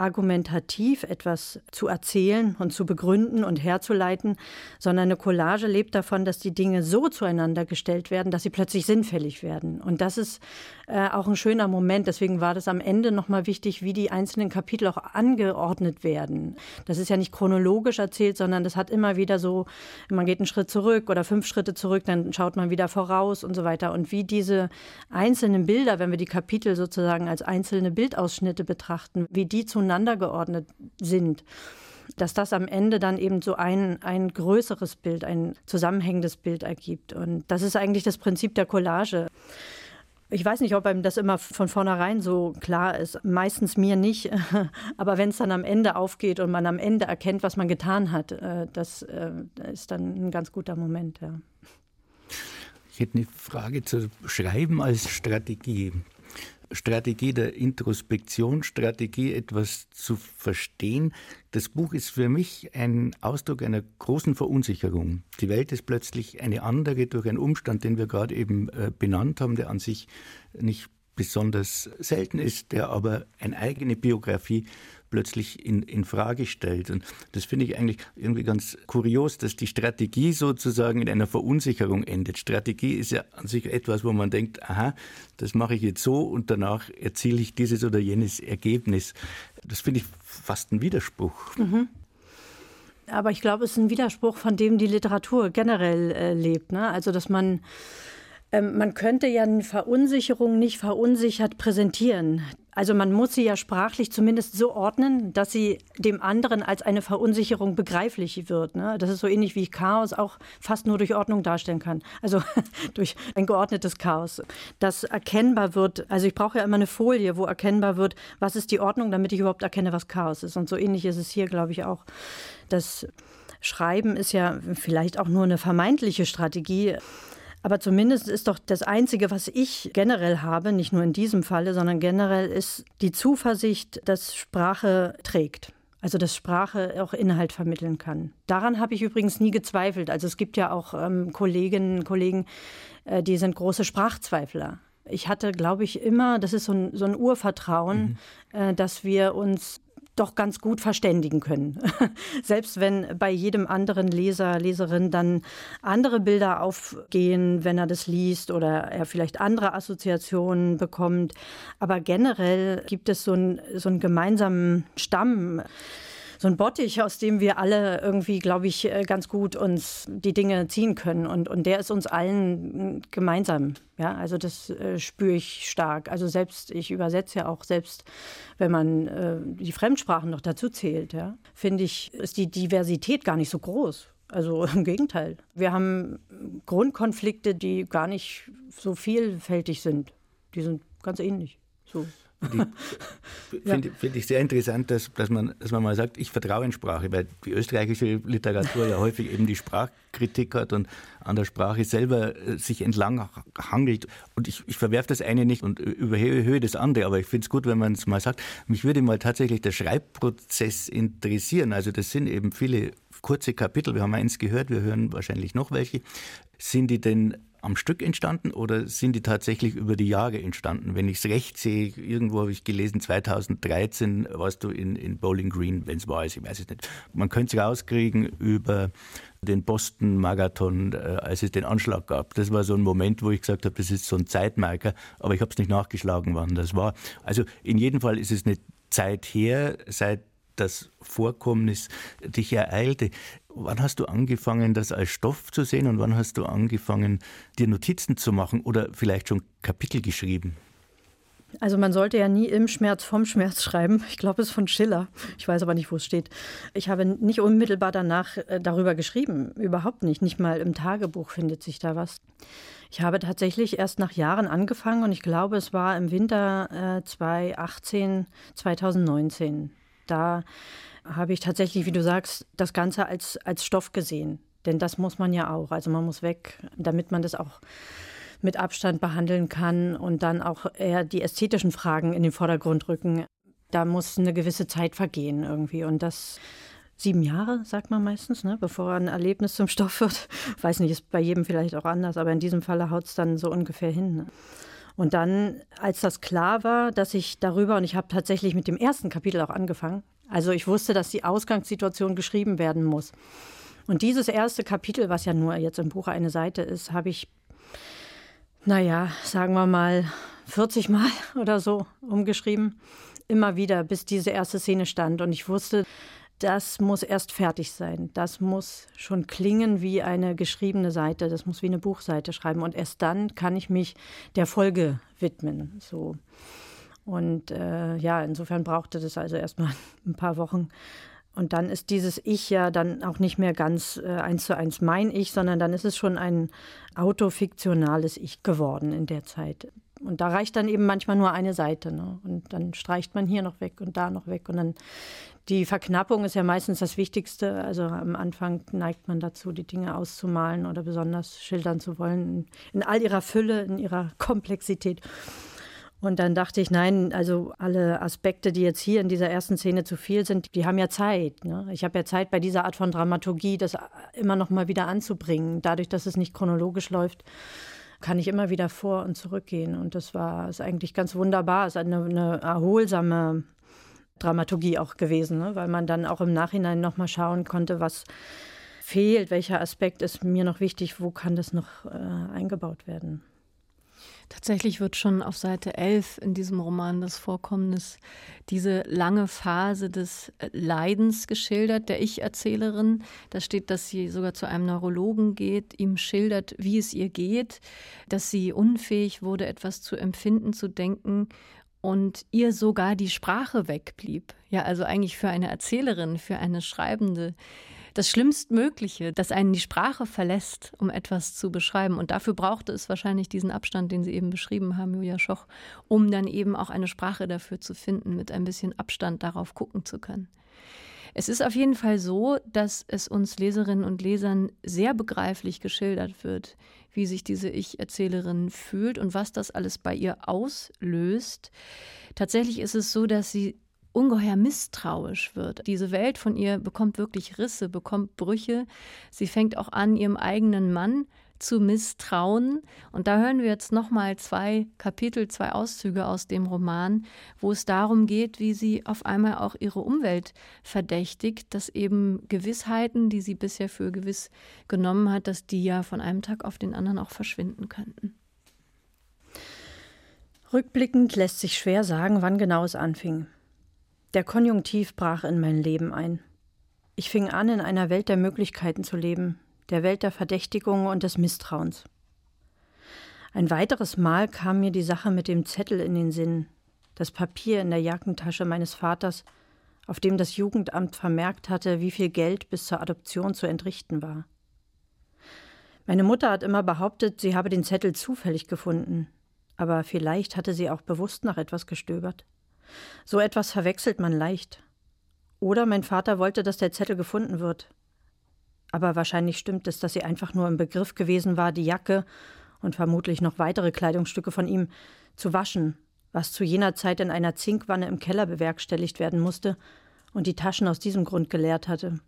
argumentativ etwas zu erzählen und zu begründen und herzuleiten, sondern eine Collage lebt davon, dass die Dinge so zueinander gestellt werden, dass sie plötzlich sinnfällig werden. Und das ist äh, auch ein schöner Moment. Deswegen war das am Ende nochmal wichtig, wie die einzelnen Kapitel auch angeordnet werden. Das ist ja nicht chronologisch erzählt, sondern das hat immer wieder so, man geht einen Schritt zurück oder fünf Schritte zurück, dann schaut man wieder voraus und so weiter. Und wie diese einzelnen Bilder, wenn wir die Kapitel sozusagen als einzelne Bildausschnitte betrachten, wie die zueinander geordnet sind, dass das am Ende dann eben so ein, ein größeres Bild, ein zusammenhängendes Bild ergibt. Und das ist eigentlich das Prinzip der Collage. Ich weiß nicht, ob einem das immer von vornherein so klar ist. Meistens mir nicht. Aber wenn es dann am Ende aufgeht und man am Ende erkennt, was man getan hat, äh, das äh, ist dann ein ganz guter Moment. Ja. Ich hätte eine Frage zu Schreiben als Strategie. Strategie der Introspektion, Strategie etwas zu verstehen. Das Buch ist für mich ein Ausdruck einer großen Verunsicherung. Die Welt ist plötzlich eine andere durch einen Umstand, den wir gerade eben äh, benannt haben, der an sich nicht besonders selten ist, der aber eine eigene Biografie plötzlich in, in Frage stellt. Und das finde ich eigentlich irgendwie ganz kurios, dass die Strategie sozusagen in einer Verunsicherung endet. Strategie ist ja an sich etwas, wo man denkt, aha, das mache ich jetzt so und danach erziele ich dieses oder jenes Ergebnis. Das finde ich fast ein Widerspruch. Mhm. Aber ich glaube, es ist ein Widerspruch, von dem die Literatur generell äh, lebt. Ne? Also, dass man ähm, man könnte ja eine Verunsicherung nicht verunsichert präsentieren. Also man muss sie ja sprachlich zumindest so ordnen, dass sie dem anderen als eine Verunsicherung begreiflich wird. Ne? Das ist so ähnlich wie ich Chaos auch fast nur durch Ordnung darstellen kann. Also durch ein geordnetes Chaos. Das erkennbar wird, also ich brauche ja immer eine Folie, wo erkennbar wird, was ist die Ordnung, damit ich überhaupt erkenne, was Chaos ist. Und so ähnlich ist es hier, glaube ich, auch. Das Schreiben ist ja vielleicht auch nur eine vermeintliche Strategie. Aber zumindest ist doch das Einzige, was ich generell habe, nicht nur in diesem Falle, sondern generell ist die Zuversicht, dass Sprache trägt. Also dass Sprache auch Inhalt vermitteln kann. Daran habe ich übrigens nie gezweifelt. Also es gibt ja auch ähm, Kolleginnen und Kollegen, äh, die sind große Sprachzweifler. Ich hatte, glaube ich, immer, das ist so ein, so ein Urvertrauen, mhm. äh, dass wir uns doch ganz gut verständigen können. Selbst wenn bei jedem anderen Leser, Leserin dann andere Bilder aufgehen, wenn er das liest oder er vielleicht andere Assoziationen bekommt. Aber generell gibt es so, ein, so einen gemeinsamen Stamm so ein Bottich, aus dem wir alle irgendwie, glaube ich, äh, ganz gut uns die Dinge ziehen können. Und, und der ist uns allen gemeinsam. Ja, also das äh, spüre ich stark. Also selbst, ich übersetze ja auch selbst, wenn man äh, die Fremdsprachen noch dazu zählt, ja, finde ich, ist die Diversität gar nicht so groß. Also im Gegenteil. Wir haben Grundkonflikte, die gar nicht so vielfältig sind. Die sind ganz ähnlich. So. Finde ja. find ich sehr interessant, dass, dass, man, dass man mal sagt, ich vertraue in Sprache, weil die österreichische Literatur ja häufig eben die Sprachkritik hat und an der Sprache selber äh, sich entlang hangelt. Und ich, ich verwerfe das eine nicht und überhöhe das andere, aber ich finde es gut, wenn man es mal sagt. Mich würde mal tatsächlich der Schreibprozess interessieren. Also das sind eben viele kurze Kapitel. Wir haben eins gehört, wir hören wahrscheinlich noch welche. Sind die denn am Stück entstanden oder sind die tatsächlich über die Jahre entstanden? Wenn ich es recht sehe, irgendwo habe ich gelesen, 2013 warst du in, in Bowling Green, wenn es war, ich weiß es nicht. Man könnte es rauskriegen über den Boston Marathon, äh, als es den Anschlag gab. Das war so ein Moment, wo ich gesagt habe, das ist so ein Zeitmarker, aber ich habe es nicht nachgeschlagen, wann das war. Also in jedem Fall ist es eine Zeit her, seit das Vorkommnis dich ereilte. Wann hast du angefangen, das als Stoff zu sehen und wann hast du angefangen, dir Notizen zu machen oder vielleicht schon Kapitel geschrieben? Also man sollte ja nie im Schmerz vom Schmerz schreiben. Ich glaube, es ist von Schiller. Ich weiß aber nicht, wo es steht. Ich habe nicht unmittelbar danach äh, darüber geschrieben. Überhaupt nicht. Nicht mal im Tagebuch findet sich da was. Ich habe tatsächlich erst nach Jahren angefangen und ich glaube, es war im Winter äh, 2018, 2019. Da habe ich tatsächlich, wie du sagst, das Ganze als, als Stoff gesehen. Denn das muss man ja auch. Also man muss weg, damit man das auch mit Abstand behandeln kann und dann auch eher die ästhetischen Fragen in den Vordergrund rücken. Da muss eine gewisse Zeit vergehen irgendwie. Und das sieben Jahre, sagt man meistens, ne, bevor ein Erlebnis zum Stoff wird. Weiß nicht, ist bei jedem vielleicht auch anders, aber in diesem Falle haut es dann so ungefähr hin. Ne? Und dann, als das klar war, dass ich darüber, und ich habe tatsächlich mit dem ersten Kapitel auch angefangen, also ich wusste, dass die Ausgangssituation geschrieben werden muss. Und dieses erste Kapitel, was ja nur jetzt im Buch eine Seite ist, habe ich, naja, sagen wir mal 40 Mal oder so umgeschrieben. Immer wieder, bis diese erste Szene stand. Und ich wusste, das muss erst fertig sein. Das muss schon klingen wie eine geschriebene Seite. Das muss wie eine Buchseite schreiben. Und erst dann kann ich mich der Folge widmen. So. Und äh, ja, insofern brauchte das also erstmal ein paar Wochen. Und dann ist dieses Ich ja dann auch nicht mehr ganz äh, eins zu eins mein Ich, sondern dann ist es schon ein autofiktionales Ich geworden in der Zeit. Und da reicht dann eben manchmal nur eine Seite. Ne? Und dann streicht man hier noch weg und da noch weg. Und dann die Verknappung ist ja meistens das Wichtigste. Also am Anfang neigt man dazu, die Dinge auszumalen oder besonders schildern zu wollen, in all ihrer Fülle, in ihrer Komplexität. Und dann dachte ich, nein, also alle Aspekte, die jetzt hier in dieser ersten Szene zu viel sind, die haben ja Zeit. Ne? Ich habe ja Zeit bei dieser Art von Dramaturgie, das immer noch mal wieder anzubringen. Dadurch, dass es nicht chronologisch läuft, kann ich immer wieder vor und zurückgehen. Und das war ist eigentlich ganz wunderbar. Es ist eine, eine erholsame Dramaturgie auch gewesen, ne? weil man dann auch im Nachhinein noch mal schauen konnte, was fehlt, welcher Aspekt ist mir noch wichtig, wo kann das noch äh, eingebaut werden. Tatsächlich wird schon auf Seite 11 in diesem Roman das Vorkommnis, diese lange Phase des äh, Leidens geschildert, der Ich-Erzählerin. Da steht, dass sie sogar zu einem Neurologen geht, ihm schildert, wie es ihr geht, dass sie unfähig wurde, etwas zu empfinden, zu denken und ihr sogar die Sprache wegblieb. Ja, also eigentlich für eine Erzählerin, für eine Schreibende das Schlimmstmögliche, dass einen die Sprache verlässt, um etwas zu beschreiben. Und dafür brauchte es wahrscheinlich diesen Abstand, den Sie eben beschrieben haben, Julia Schoch, um dann eben auch eine Sprache dafür zu finden, mit ein bisschen Abstand darauf gucken zu können. Es ist auf jeden Fall so, dass es uns Leserinnen und Lesern sehr begreiflich geschildert wird, wie sich diese Ich-Erzählerin fühlt und was das alles bei ihr auslöst. Tatsächlich ist es so, dass sie ungeheuer misstrauisch wird. Diese Welt von ihr bekommt wirklich Risse, bekommt Brüche. Sie fängt auch an, ihrem eigenen Mann zu misstrauen. Und da hören wir jetzt nochmal zwei Kapitel, zwei Auszüge aus dem Roman, wo es darum geht, wie sie auf einmal auch ihre Umwelt verdächtigt, dass eben Gewissheiten, die sie bisher für gewiss genommen hat, dass die ja von einem Tag auf den anderen auch verschwinden könnten. Rückblickend lässt sich schwer sagen, wann genau es anfing. Der Konjunktiv brach in mein Leben ein. Ich fing an, in einer Welt der Möglichkeiten zu leben, der Welt der Verdächtigung und des Misstrauens. Ein weiteres Mal kam mir die Sache mit dem Zettel in den Sinn, das Papier in der Jackentasche meines Vaters, auf dem das Jugendamt vermerkt hatte, wie viel Geld bis zur Adoption zu entrichten war. Meine Mutter hat immer behauptet, sie habe den Zettel zufällig gefunden, aber vielleicht hatte sie auch bewusst nach etwas gestöbert. So etwas verwechselt man leicht. Oder mein Vater wollte, dass der Zettel gefunden wird. Aber wahrscheinlich stimmt es, dass sie einfach nur im Begriff gewesen war, die Jacke und vermutlich noch weitere Kleidungsstücke von ihm zu waschen, was zu jener Zeit in einer Zinkwanne im Keller bewerkstelligt werden musste und die Taschen aus diesem Grund geleert hatte.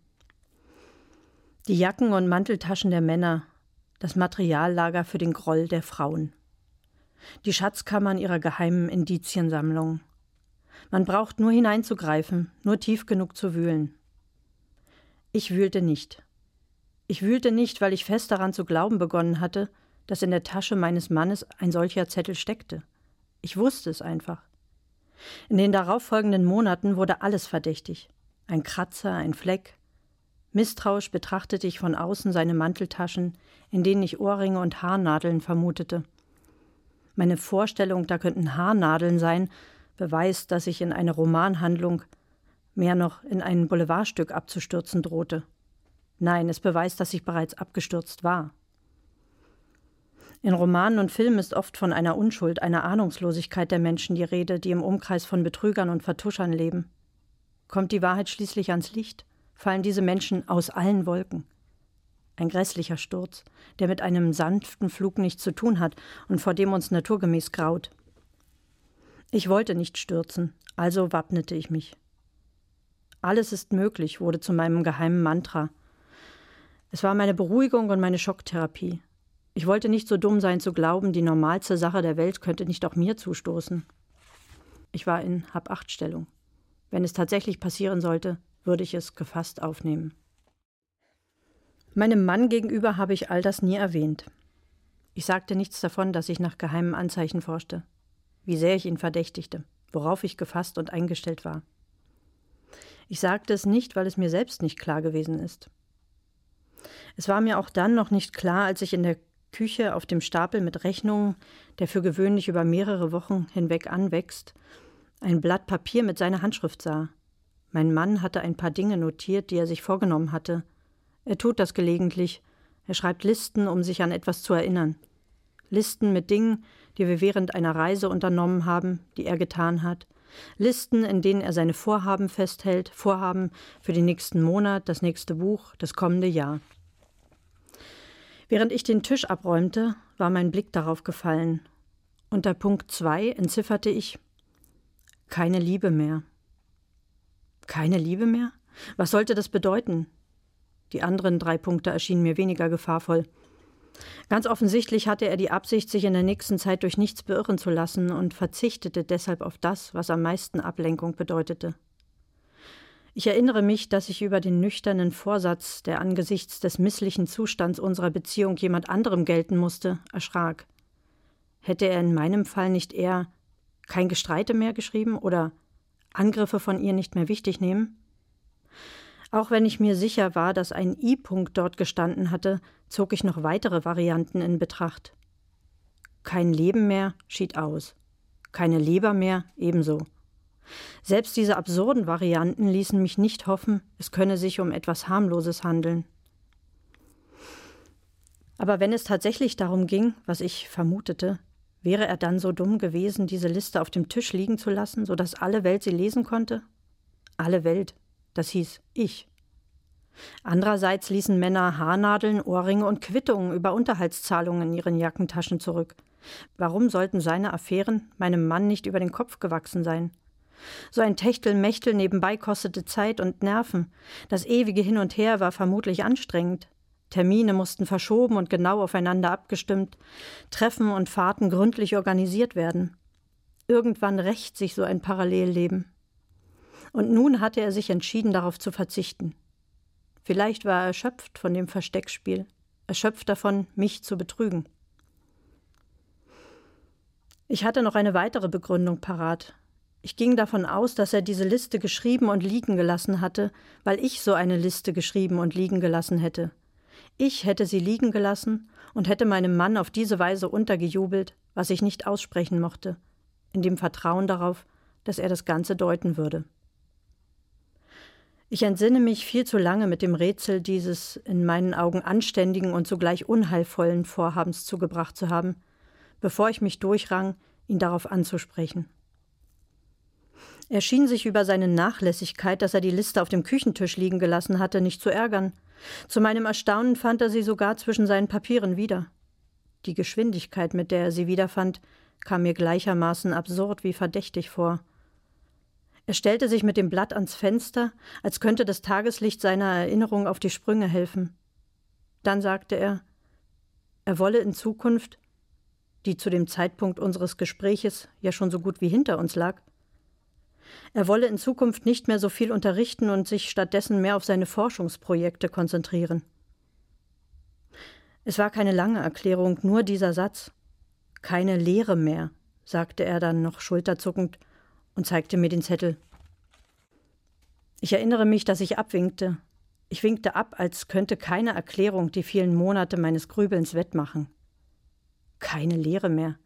Die Jacken und Manteltaschen der Männer, das Materiallager für den Groll der Frauen. Die Schatzkammern ihrer geheimen Indiziensammlung. Man braucht nur hineinzugreifen, nur tief genug zu wühlen. Ich wühlte nicht. Ich wühlte nicht, weil ich fest daran zu glauben begonnen hatte, dass in der Tasche meines Mannes ein solcher Zettel steckte. Ich wusste es einfach. In den darauffolgenden Monaten wurde alles verdächtig. Ein Kratzer, ein Fleck. Misstrauisch betrachtete ich von außen seine Manteltaschen, in denen ich Ohrringe und Haarnadeln vermutete. Meine Vorstellung, da könnten Haarnadeln sein, beweist, dass ich in eine Romanhandlung, mehr noch in ein Boulevardstück abzustürzen drohte. Nein, es beweist, dass ich bereits abgestürzt war. In Romanen und Filmen ist oft von einer Unschuld, einer Ahnungslosigkeit der Menschen die Rede, die im Umkreis von Betrügern und Vertuschern leben. Kommt die Wahrheit schließlich ans Licht, fallen diese Menschen aus allen Wolken. Ein grässlicher Sturz, der mit einem sanften Flug nichts zu tun hat und vor dem uns naturgemäß graut. Ich wollte nicht stürzen, also wappnete ich mich. Alles ist möglich wurde zu meinem geheimen Mantra. Es war meine Beruhigung und meine Schocktherapie. Ich wollte nicht so dumm sein zu glauben, die normalste Sache der Welt könnte nicht auch mir zustoßen. Ich war in Hab-Acht-Stellung. Wenn es tatsächlich passieren sollte, würde ich es gefasst aufnehmen. Meinem Mann gegenüber habe ich all das nie erwähnt. Ich sagte nichts davon, dass ich nach geheimen Anzeichen forschte, wie sehr ich ihn verdächtigte, worauf ich gefasst und eingestellt war. Ich sagte es nicht, weil es mir selbst nicht klar gewesen ist. Es war mir auch dann noch nicht klar, als ich in der Küche auf dem Stapel mit Rechnungen, der für gewöhnlich über mehrere Wochen hinweg anwächst, ein Blatt Papier mit seiner Handschrift sah. Mein Mann hatte ein paar Dinge notiert, die er sich vorgenommen hatte. Er tut das gelegentlich. Er schreibt Listen, um sich an etwas zu erinnern. Listen mit Dingen, die wir während einer Reise unternommen haben, die er getan hat. Listen, in denen er seine Vorhaben festhält, Vorhaben für den nächsten Monat, das nächste Buch, das kommende Jahr. Während ich den Tisch abräumte, war mein Blick darauf gefallen. Unter Punkt 2 entzifferte ich keine Liebe mehr. Keine Liebe mehr? Was sollte das bedeuten? Die anderen drei Punkte erschienen mir weniger gefahrvoll. Ganz offensichtlich hatte er die Absicht, sich in der nächsten Zeit durch nichts beirren zu lassen und verzichtete deshalb auf das, was am meisten Ablenkung bedeutete. Ich erinnere mich, dass ich über den nüchternen Vorsatz, der angesichts des misslichen Zustands unserer Beziehung jemand anderem gelten musste, erschrak. Hätte er in meinem Fall nicht eher kein Gestreite mehr geschrieben oder Angriffe von ihr nicht mehr wichtig nehmen? Auch wenn ich mir sicher war, dass ein I-Punkt dort gestanden hatte, zog ich noch weitere Varianten in Betracht. Kein Leben mehr schied aus. Keine Leber mehr ebenso. Selbst diese absurden Varianten ließen mich nicht hoffen, es könne sich um etwas harmloses handeln. Aber wenn es tatsächlich darum ging, was ich vermutete, wäre er dann so dumm gewesen, diese Liste auf dem Tisch liegen zu lassen, so dass alle Welt sie lesen konnte? Alle Welt, das hieß ich. Andererseits ließen Männer Haarnadeln, Ohrringe und Quittungen über Unterhaltszahlungen in ihren Jackentaschen zurück. Warum sollten seine Affären meinem Mann nicht über den Kopf gewachsen sein? So ein Techtelmechtel nebenbei kostete Zeit und Nerven. Das ewige Hin und Her war vermutlich anstrengend. Termine mussten verschoben und genau aufeinander abgestimmt, Treffen und Fahrten gründlich organisiert werden. Irgendwann rächt sich so ein Parallelleben. Und nun hatte er sich entschieden, darauf zu verzichten. Vielleicht war er erschöpft von dem Versteckspiel, erschöpft davon, mich zu betrügen. Ich hatte noch eine weitere Begründung parat, ich ging davon aus, dass er diese Liste geschrieben und liegen gelassen hatte, weil ich so eine Liste geschrieben und liegen gelassen hätte. Ich hätte sie liegen gelassen und hätte meinem Mann auf diese Weise untergejubelt, was ich nicht aussprechen mochte, in dem Vertrauen darauf, dass er das Ganze deuten würde. Ich entsinne mich viel zu lange mit dem Rätsel dieses in meinen Augen anständigen und zugleich unheilvollen Vorhabens zugebracht zu haben, bevor ich mich durchrang, ihn darauf anzusprechen. Er schien sich über seine Nachlässigkeit, dass er die Liste auf dem Küchentisch liegen gelassen hatte, nicht zu ärgern. Zu meinem Erstaunen fand er sie sogar zwischen seinen Papieren wieder. Die Geschwindigkeit, mit der er sie wiederfand, kam mir gleichermaßen absurd wie verdächtig vor. Er stellte sich mit dem Blatt ans Fenster, als könnte das Tageslicht seiner Erinnerung auf die Sprünge helfen. Dann sagte er, er wolle in Zukunft, die zu dem Zeitpunkt unseres Gespräches ja schon so gut wie hinter uns lag, er wolle in Zukunft nicht mehr so viel unterrichten und sich stattdessen mehr auf seine Forschungsprojekte konzentrieren. Es war keine lange Erklärung, nur dieser Satz. Keine Lehre mehr, sagte er dann noch schulterzuckend und zeigte mir den Zettel. Ich erinnere mich, dass ich abwinkte. Ich winkte ab, als könnte keine Erklärung die vielen Monate meines Grübelns wettmachen. Keine Lehre mehr.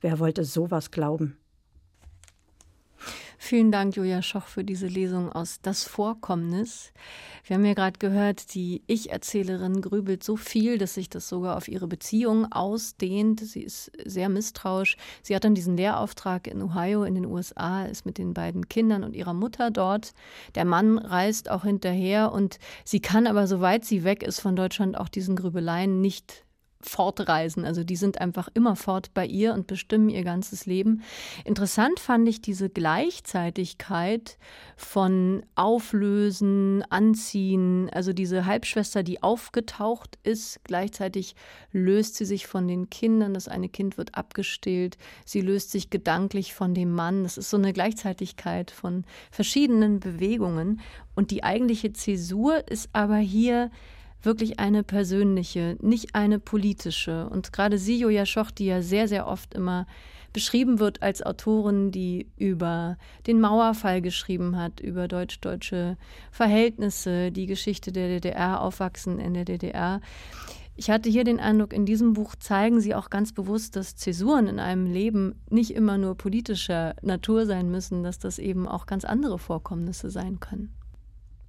Wer wollte sowas glauben? Vielen Dank, Julia Schoch, für diese Lesung aus Das Vorkommnis. Wir haben ja gerade gehört, die Ich-Erzählerin grübelt so viel, dass sich das sogar auf ihre Beziehung ausdehnt. Sie ist sehr misstrauisch. Sie hat dann diesen Lehrauftrag in Ohio in den USA, ist mit den beiden Kindern und ihrer Mutter dort. Der Mann reist auch hinterher und sie kann aber, soweit sie weg ist von Deutschland, auch diesen Grübeleien nicht fortreisen. Also die sind einfach immer fort bei ihr und bestimmen ihr ganzes Leben. Interessant fand ich diese Gleichzeitigkeit von Auflösen, Anziehen. Also diese Halbschwester, die aufgetaucht ist, gleichzeitig löst sie sich von den Kindern. Das eine Kind wird abgestillt. Sie löst sich gedanklich von dem Mann. Das ist so eine Gleichzeitigkeit von verschiedenen Bewegungen. Und die eigentliche Zäsur ist aber hier wirklich eine persönliche, nicht eine politische. Und gerade sie, Joja Schoch, die ja sehr, sehr oft immer beschrieben wird als Autorin, die über den Mauerfall geschrieben hat, über deutsch-deutsche Verhältnisse, die Geschichte der DDR, Aufwachsen in der DDR. Ich hatte hier den Eindruck, in diesem Buch zeigen Sie auch ganz bewusst, dass Zäsuren in einem Leben nicht immer nur politischer Natur sein müssen, dass das eben auch ganz andere Vorkommnisse sein können.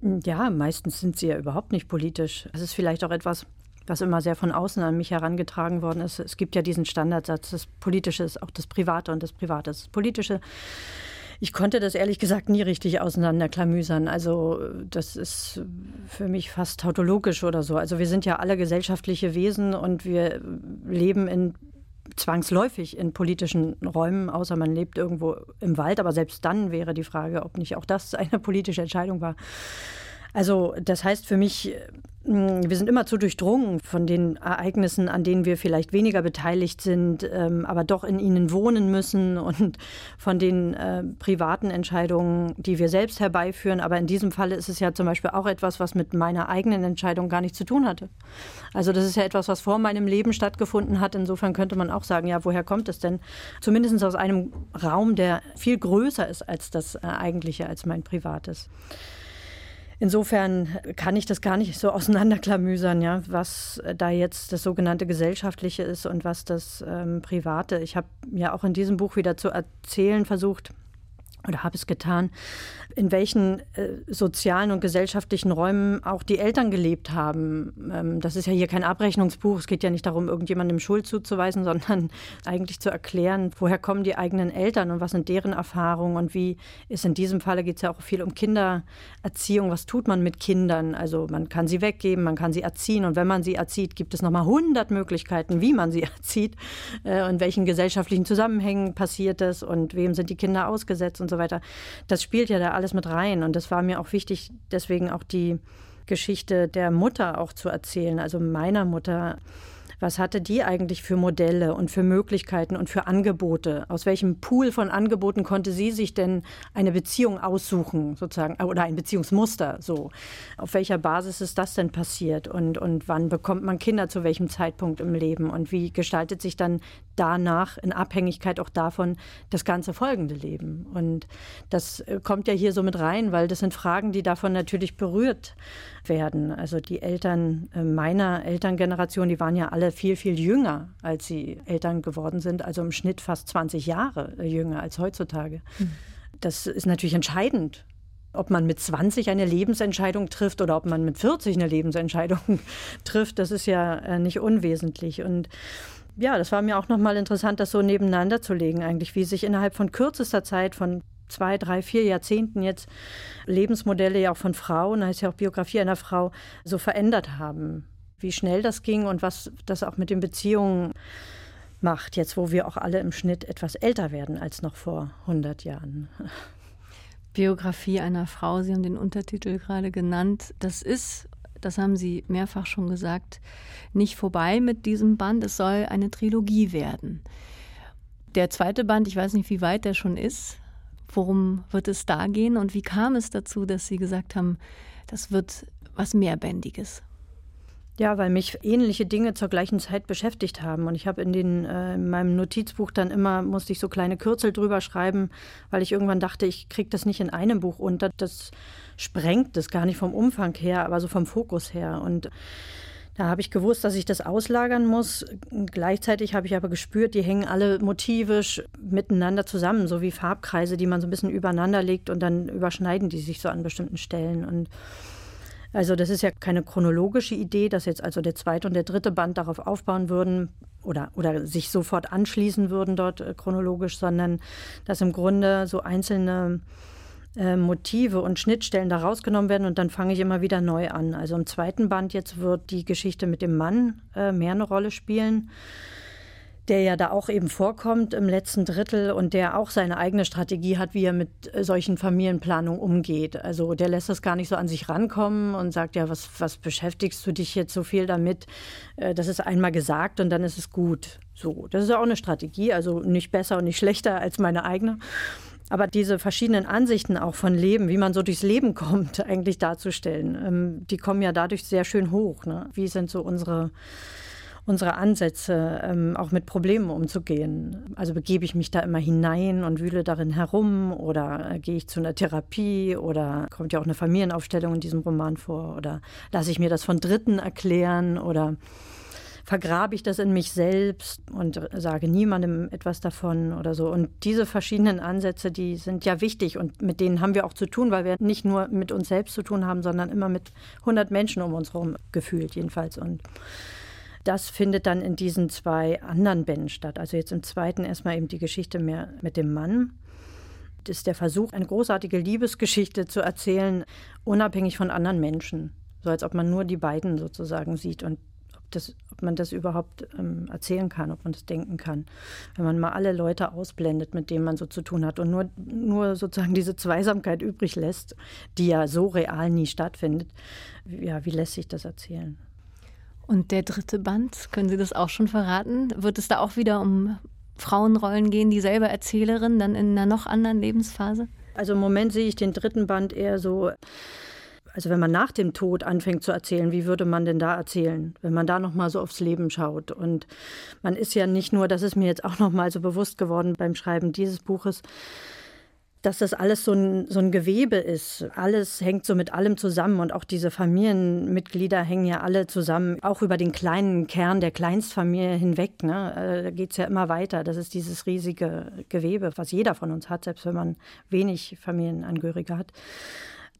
Ja, meistens sind sie ja überhaupt nicht politisch. Das ist vielleicht auch etwas, was immer sehr von außen an mich herangetragen worden ist. Es gibt ja diesen Standardsatz, das Politische ist auch das Private und das Private ist das Politische. Ich konnte das ehrlich gesagt nie richtig auseinanderklamüsern. Also das ist für mich fast tautologisch oder so. Also wir sind ja alle gesellschaftliche Wesen und wir leben in zwangsläufig in politischen Räumen, außer man lebt irgendwo im Wald. Aber selbst dann wäre die Frage, ob nicht auch das eine politische Entscheidung war. Also das heißt für mich, wir sind immer zu durchdrungen von den Ereignissen, an denen wir vielleicht weniger beteiligt sind, ähm, aber doch in ihnen wohnen müssen und von den äh, privaten Entscheidungen, die wir selbst herbeiführen. Aber in diesem Falle ist es ja zum Beispiel auch etwas, was mit meiner eigenen Entscheidung gar nichts zu tun hatte. Also das ist ja etwas, was vor meinem Leben stattgefunden hat. Insofern könnte man auch sagen, ja, woher kommt es denn? Zumindest aus einem Raum, der viel größer ist als das äh, eigentliche, als mein privates. Insofern kann ich das gar nicht so auseinanderklamüsern, ja, was da jetzt das sogenannte Gesellschaftliche ist und was das ähm, Private. Ich habe ja auch in diesem Buch wieder zu erzählen versucht, oder habe es getan, in welchen äh, sozialen und gesellschaftlichen Räumen auch die Eltern gelebt haben. Ähm, das ist ja hier kein Abrechnungsbuch. Es geht ja nicht darum, irgendjemandem Schuld zuzuweisen, sondern eigentlich zu erklären, woher kommen die eigenen Eltern und was sind deren Erfahrungen und wie ist in diesem Falle geht es ja auch viel um Kindererziehung. Was tut man mit Kindern? Also man kann sie weggeben, man kann sie erziehen und wenn man sie erzieht, gibt es nochmal hundert Möglichkeiten, wie man sie erzieht, äh, in welchen gesellschaftlichen Zusammenhängen passiert das und wem sind die Kinder ausgesetzt und so weiter. Das spielt ja da alles mit rein. Und das war mir auch wichtig, deswegen auch die Geschichte der Mutter auch zu erzählen, also meiner Mutter was hatte die eigentlich für Modelle und für Möglichkeiten und für Angebote? Aus welchem Pool von Angeboten konnte sie sich denn eine Beziehung aussuchen, sozusagen, oder ein Beziehungsmuster so? Auf welcher Basis ist das denn passiert? Und, und wann bekommt man Kinder zu welchem Zeitpunkt im Leben? Und wie gestaltet sich dann danach in Abhängigkeit auch davon das ganze folgende Leben? Und das äh, kommt ja hier so mit rein, weil das sind Fragen, die davon natürlich berührt werden. Also die Eltern äh, meiner Elterngeneration, die waren ja alle viel, viel jünger, als sie Eltern geworden sind, also im Schnitt fast 20 Jahre jünger als heutzutage. Mhm. Das ist natürlich entscheidend. Ob man mit 20 eine Lebensentscheidung trifft oder ob man mit 40 eine Lebensentscheidung trifft, das ist ja äh, nicht unwesentlich. Und ja, das war mir auch nochmal interessant, das so nebeneinander zu legen, eigentlich, wie sich innerhalb von kürzester Zeit, von zwei, drei, vier Jahrzehnten jetzt Lebensmodelle ja auch von Frauen, heißt ja auch Biografie einer Frau, so verändert haben. Wie schnell das ging und was das auch mit den Beziehungen macht, jetzt wo wir auch alle im Schnitt etwas älter werden als noch vor 100 Jahren. Biografie einer Frau, Sie haben den Untertitel gerade genannt. Das ist, das haben Sie mehrfach schon gesagt, nicht vorbei mit diesem Band. Es soll eine Trilogie werden. Der zweite Band, ich weiß nicht, wie weit der schon ist. Worum wird es da gehen und wie kam es dazu, dass Sie gesagt haben, das wird was Mehrbändiges? Ja, weil mich ähnliche Dinge zur gleichen Zeit beschäftigt haben. Und ich habe in, äh, in meinem Notizbuch dann immer, musste ich so kleine Kürzel drüber schreiben, weil ich irgendwann dachte, ich kriege das nicht in einem Buch unter. Das sprengt es gar nicht vom Umfang her, aber so vom Fokus her. Und da habe ich gewusst, dass ich das auslagern muss. Gleichzeitig habe ich aber gespürt, die hängen alle motivisch miteinander zusammen, so wie Farbkreise, die man so ein bisschen übereinander legt und dann überschneiden die sich so an bestimmten Stellen. Und also das ist ja keine chronologische Idee, dass jetzt also der zweite und der dritte Band darauf aufbauen würden oder, oder sich sofort anschließen würden dort äh, chronologisch, sondern dass im Grunde so einzelne äh, Motive und Schnittstellen da rausgenommen werden und dann fange ich immer wieder neu an. Also im zweiten Band jetzt wird die Geschichte mit dem Mann äh, mehr eine Rolle spielen der ja da auch eben vorkommt im letzten Drittel und der auch seine eigene Strategie hat, wie er mit solchen Familienplanungen umgeht. Also der lässt das gar nicht so an sich rankommen und sagt, ja, was, was beschäftigst du dich jetzt so viel damit? Äh, das ist einmal gesagt und dann ist es gut. So, das ist ja auch eine Strategie, also nicht besser und nicht schlechter als meine eigene. Aber diese verschiedenen Ansichten auch von Leben, wie man so durchs Leben kommt, eigentlich darzustellen, ähm, die kommen ja dadurch sehr schön hoch. Ne? Wie sind so unsere unsere Ansätze, ähm, auch mit Problemen umzugehen. Also begebe ich mich da immer hinein und wühle darin herum oder äh, gehe ich zu einer Therapie oder kommt ja auch eine Familienaufstellung in diesem Roman vor oder lasse ich mir das von Dritten erklären oder vergrabe ich das in mich selbst und sage niemandem etwas davon oder so. Und diese verschiedenen Ansätze, die sind ja wichtig und mit denen haben wir auch zu tun, weil wir nicht nur mit uns selbst zu tun haben, sondern immer mit 100 Menschen um uns herum gefühlt jedenfalls. Und das findet dann in diesen zwei anderen Bänden statt. Also jetzt im zweiten erstmal eben die Geschichte mehr mit dem Mann. Das ist der Versuch, eine großartige Liebesgeschichte zu erzählen, unabhängig von anderen Menschen. So als ob man nur die beiden sozusagen sieht und ob, das, ob man das überhaupt ähm, erzählen kann, ob man das denken kann. Wenn man mal alle Leute ausblendet, mit denen man so zu tun hat und nur, nur sozusagen diese Zweisamkeit übrig lässt, die ja so real nie stattfindet, ja, wie lässt sich das erzählen? Und der dritte Band, können Sie das auch schon verraten? Wird es da auch wieder um Frauenrollen gehen, dieselbe Erzählerin, dann in einer noch anderen Lebensphase? Also im Moment sehe ich den dritten Band eher so, also wenn man nach dem Tod anfängt zu erzählen, wie würde man denn da erzählen, wenn man da noch mal so aufs Leben schaut und man ist ja nicht nur, das ist mir jetzt auch noch mal so bewusst geworden beim Schreiben dieses Buches, dass das alles so ein, so ein Gewebe ist. Alles hängt so mit allem zusammen und auch diese Familienmitglieder hängen ja alle zusammen, auch über den kleinen Kern der Kleinstfamilie hinweg. Ne? Äh, da geht es ja immer weiter. Das ist dieses riesige Gewebe, was jeder von uns hat, selbst wenn man wenig Familienangehörige hat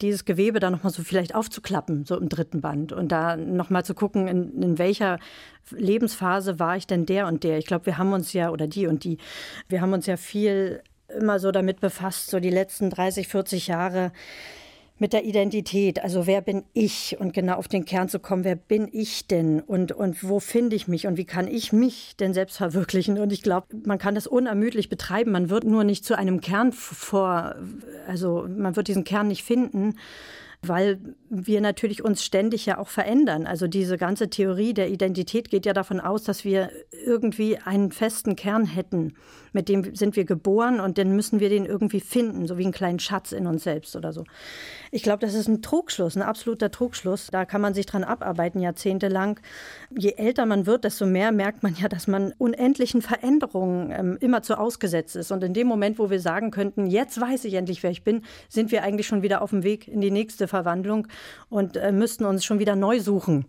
dieses Gewebe da nochmal so vielleicht aufzuklappen, so im dritten Band und da nochmal zu gucken, in, in, welcher Lebensphase war ich denn der und der. Ich glaube, wir haben uns ja, oder die und die, wir haben uns ja viel immer so damit befasst, so die letzten 30, 40 Jahre mit der Identität. Also wer bin ich? Und genau auf den Kern zu kommen, wer bin ich denn? Und, und wo finde ich mich? Und wie kann ich mich denn selbst verwirklichen? Und ich glaube, man kann das unermüdlich betreiben. Man wird nur nicht zu einem Kern vor, also man wird diesen Kern nicht finden weil wir natürlich uns ständig ja auch verändern. Also diese ganze Theorie der Identität geht ja davon aus, dass wir irgendwie einen festen Kern hätten. Mit dem sind wir geboren und dann müssen wir den irgendwie finden, so wie einen kleinen Schatz in uns selbst oder so. Ich glaube, das ist ein Trugschluss, ein absoluter Trugschluss. Da kann man sich dran abarbeiten, jahrzehntelang. Je älter man wird, desto mehr merkt man ja, dass man unendlichen Veränderungen ähm, immer zu ausgesetzt ist. Und in dem Moment, wo wir sagen könnten, jetzt weiß ich endlich, wer ich bin, sind wir eigentlich schon wieder auf dem Weg in die nächste Verwandlung und äh, müssten uns schon wieder neu suchen.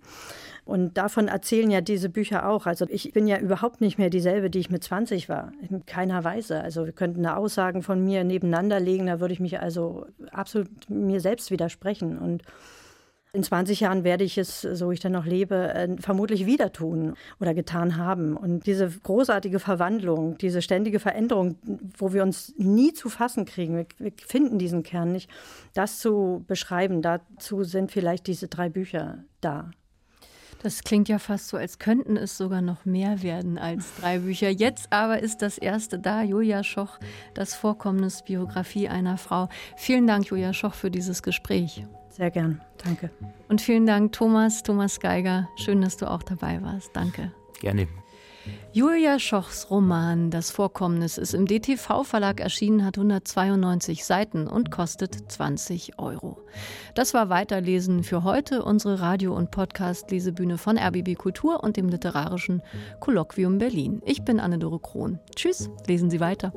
Und davon erzählen ja diese Bücher auch. Also ich bin ja überhaupt nicht mehr dieselbe, die ich mit 20 war. In keiner Weise. Also wir könnten da Aussagen von mir nebeneinander legen, da würde ich mich also absolut mir selbst widersprechen. Und In 20 Jahren werde ich es, so ich dann noch lebe, äh, vermutlich wieder tun oder getan haben. Und diese großartige Verwandlung, diese ständige Veränderung, wo wir uns nie zu fassen kriegen, wir, finden diesen Kern nicht, das zu beschreiben, dazu sind vielleicht diese drei Bücher da. Das klingt ja fast so, als könnten es sogar noch mehr werden als drei Bücher. Jetzt aber ist das erste da, Julia Schoch, das Vorkommnis Biografie einer Frau. Vielen Dank, Julia Schoch, für dieses Gespräch. Sehr gern, danke. Und vielen Dank, Thomas, Thomas Geiger. Schön, dass du auch dabei warst. Danke. Gerne. Julia Schochs Roman Das Vorkommnis ist im DTV-Verlag erschienen, hat 192 Seiten und kostet 20 Euro. Das war Weiterlesen für heute, unsere Radio- und Podcast-Lesebühne von RBB Kultur und dem Literarischen Kolloquium Berlin. Ich bin Anne-Dore Krohn. Tschüss, lesen Sie weiter.